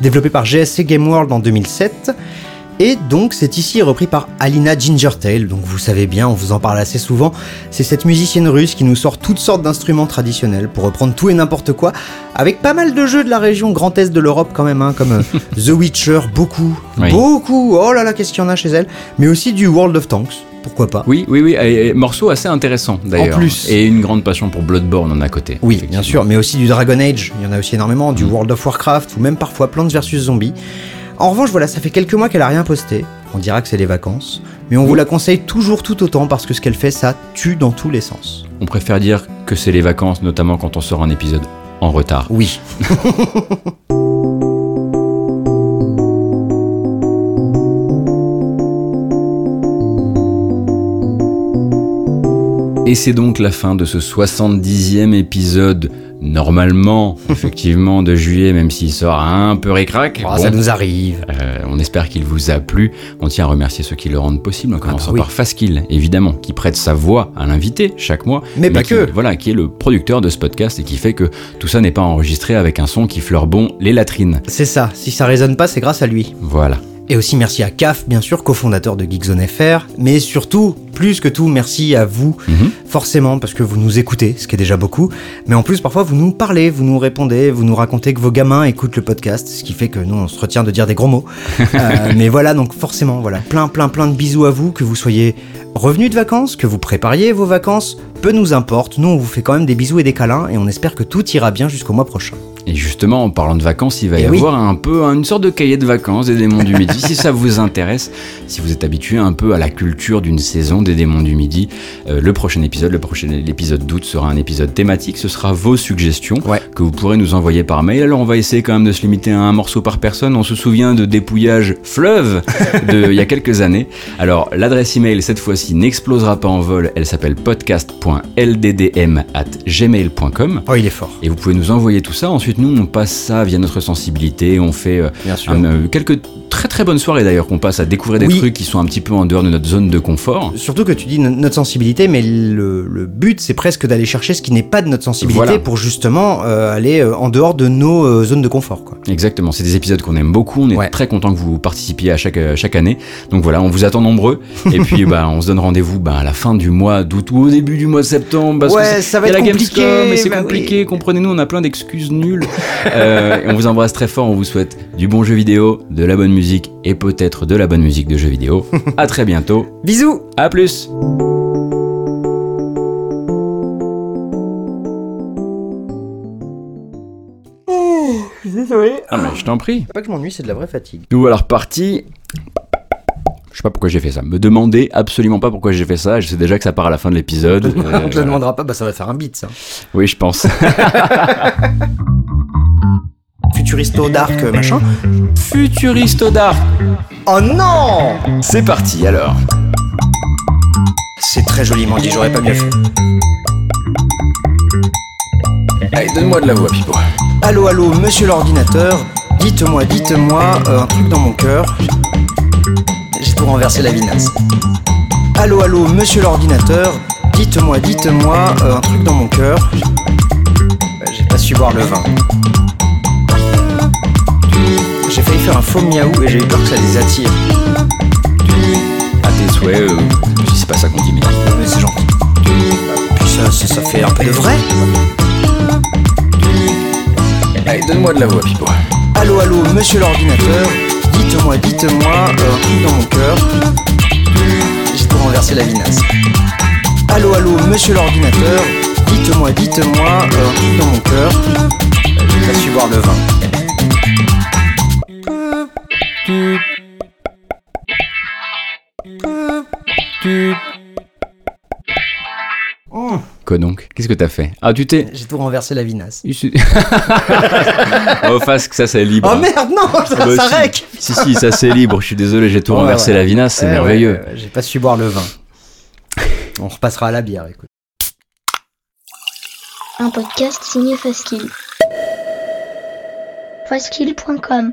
Développé par GSC Game World en 2007. Et donc c'est ici repris par Alina Gingertail, donc vous savez bien, on vous en parle assez souvent, c'est cette musicienne russe qui nous sort toutes sortes d'instruments traditionnels pour reprendre tout et n'importe quoi, avec pas mal de jeux de la région Grand Est de l'Europe quand même, hein, comme euh, The Witcher, beaucoup, Oui. beaucoup, oh là là, qu'est-ce qu'il y en a chez elle, mais aussi du World of Tanks, pourquoi pas. Oui, oui, oui, et, et morceau assez intéressant d'ailleurs. En plus. Et une grande passion pour Bloodborne en à côté. Oui, bien sûr, mais aussi du Dragon Age, il y en a aussi énormément, du World of Warcraft, ou même parfois Plants vs Zombies. En revanche, voilà, ça fait quelques mois qu'elle a rien posté, on dira que c'est les vacances, mais on vous la conseille toujours tout autant parce que ce qu'elle fait, ça tue dans tous les sens. On préfère dire que c'est les vacances, notamment quand on sort un épisode en retard. Oui. Et c'est donc la fin de ce 70e épisode, normalement, effectivement, de juillet, même s'il sort un peu récrac. Oh, Bon, Ça nous arrive. euh, on espère qu'il vous a plu. On tient à remercier ceux qui le rendent possible, en commençant bah oui. par Faskill, évidemment, qui prête sa voix à l'invité chaque mois. Mais pas qui, que. Voilà, qui est le producteur de ce podcast et qui fait que tout ça n'est pas enregistré avec un son qui fleure bon les latrines. C'est ça, si ça résonne pas, c'est grâce à lui. Voilà. Et aussi merci à CAF, bien sûr, cofondateur de Geekzone FR, mais surtout, plus que tout, merci à vous, Mhm. forcément, parce que vous nous écoutez, ce qui est déjà beaucoup, mais en plus, parfois, vous nous parlez, vous nous répondez, vous nous racontez que vos gamins écoutent le podcast, ce qui fait que nous, on se retient de dire des gros mots. Euh, mais voilà, donc forcément, voilà, plein, plein, plein de bisous à vous, que vous soyez revenus de vacances, que vous prépariez vos vacances, peu nous importe, nous, on vous fait quand même des bisous et des câlins, et on espère que tout ira bien jusqu'au mois prochain. Et justement, en parlant de vacances, il va y Eh oui. avoir un peu une sorte de cahier de vacances des démons du midi. si ça vous intéresse, si vous êtes habitué un peu à la culture d'une saison des démons du midi, euh, le prochain épisode, le prochain l'épisode d'août sera un épisode thématique. Ce sera vos suggestions Ouais. que vous pourrez nous envoyer par mail. Alors on va essayer quand même de se limiter à un morceau par personne. On se souvient de dépouillage fleuve de il y a quelques années. Alors l'adresse email cette fois-ci n'explosera pas en vol. Elle s'appelle podcast.lddm@gmail.com. Oh, il est fort. Et vous pouvez nous envoyer tout ça. Ensuite, nous, on passe ça via notre sensibilité. On fait euh, un, euh, quelques très très bonnes soirées d'ailleurs qu'on passe à découvrir des Oui. trucs qui sont un petit peu en dehors de notre zone de confort. Surtout que tu dis no- notre sensibilité, mais le, le but c'est presque d'aller chercher ce qui n'est pas de notre sensibilité Voilà. pour justement euh, aller en dehors de nos zones de confort. Quoi. Exactement, c'est des épisodes qu'on aime beaucoup. On est Ouais. très content que vous participiez à chaque, chaque année. Donc voilà, on vous attend nombreux. Et puis, bah, on se donne rendez-vous bah, à la fin du mois d'août ou au début du mois de septembre. Parce Ouais, que ça va être la compliqué, Gamescom et c'est bah oui. compliqué. Comprenez-nous, on a plein d'excuses nulles. Euh, on vous embrasse très fort. On vous souhaite du bon jeu vidéo, de la bonne musique et peut-être de la bonne musique de jeux vidéo. à très bientôt. Bisous À plus Désolé. Ah mais je t'en prie. Pas que je m'ennuie, c'est de la vraie fatigue. Nous voilà repartis. Je sais pas pourquoi j'ai fait ça. Me demandez absolument pas pourquoi j'ai fait ça. Je sais déjà que ça part à la fin de l'épisode. Euh, On te le voilà. demandera pas, bah ça va faire un beat ça. Oui, je pense. Futuristo dark euh, machin. Futuriste d'art. Oh non C'est parti alors. C'est très joliment dit, j'aurais pas mieux fait. Allez, donne-moi de la voix, Pipo. Allô, allô, monsieur l'ordinateur, dites-moi, dites-moi euh, un truc dans mon cœur. J'ai tout renversé la vinasse. Allô, allô, monsieur l'ordinateur, dites-moi, dites-moi euh, un truc dans mon cœur. Euh, J'ai pas su boire le vin. J'ai failli faire un faux miaou et j'ai eu peur que ça les attire. À tes souhaits, euh, si c'est pas ça qu'on dit, mais. Mais c'est gentil. Puis ça, ça, ça fait un peu de vrai. Allez, donne-moi de la voix, Pipo. Allô, allô, monsieur l'ordinateur, dites-moi, dites-moi euh, dans mon cœur. J'ai tout renversé la vinasse. Allô, allô, monsieur l'ordinateur, dites-moi, dites-moi euh, dans mon cœur. J'ai pas su boire le vin. Quoi donc Qu'est-ce que t'as fait? Ah, tu t'es. J'ai tout renversé la vinasse. Oh, face que ça, c'est libre. Oh merde, non, ça, Ah bah, ça si. rec Si, si, ça c'est libre. Je suis désolé, j'ai tout Ouais, renversé ouais. la vinasse, c'est Ouais, merveilleux. ouais, ouais, J'ai pas su boire le vin. On repassera à la bière, écoute. un podcast signé Faskill. Faskill.com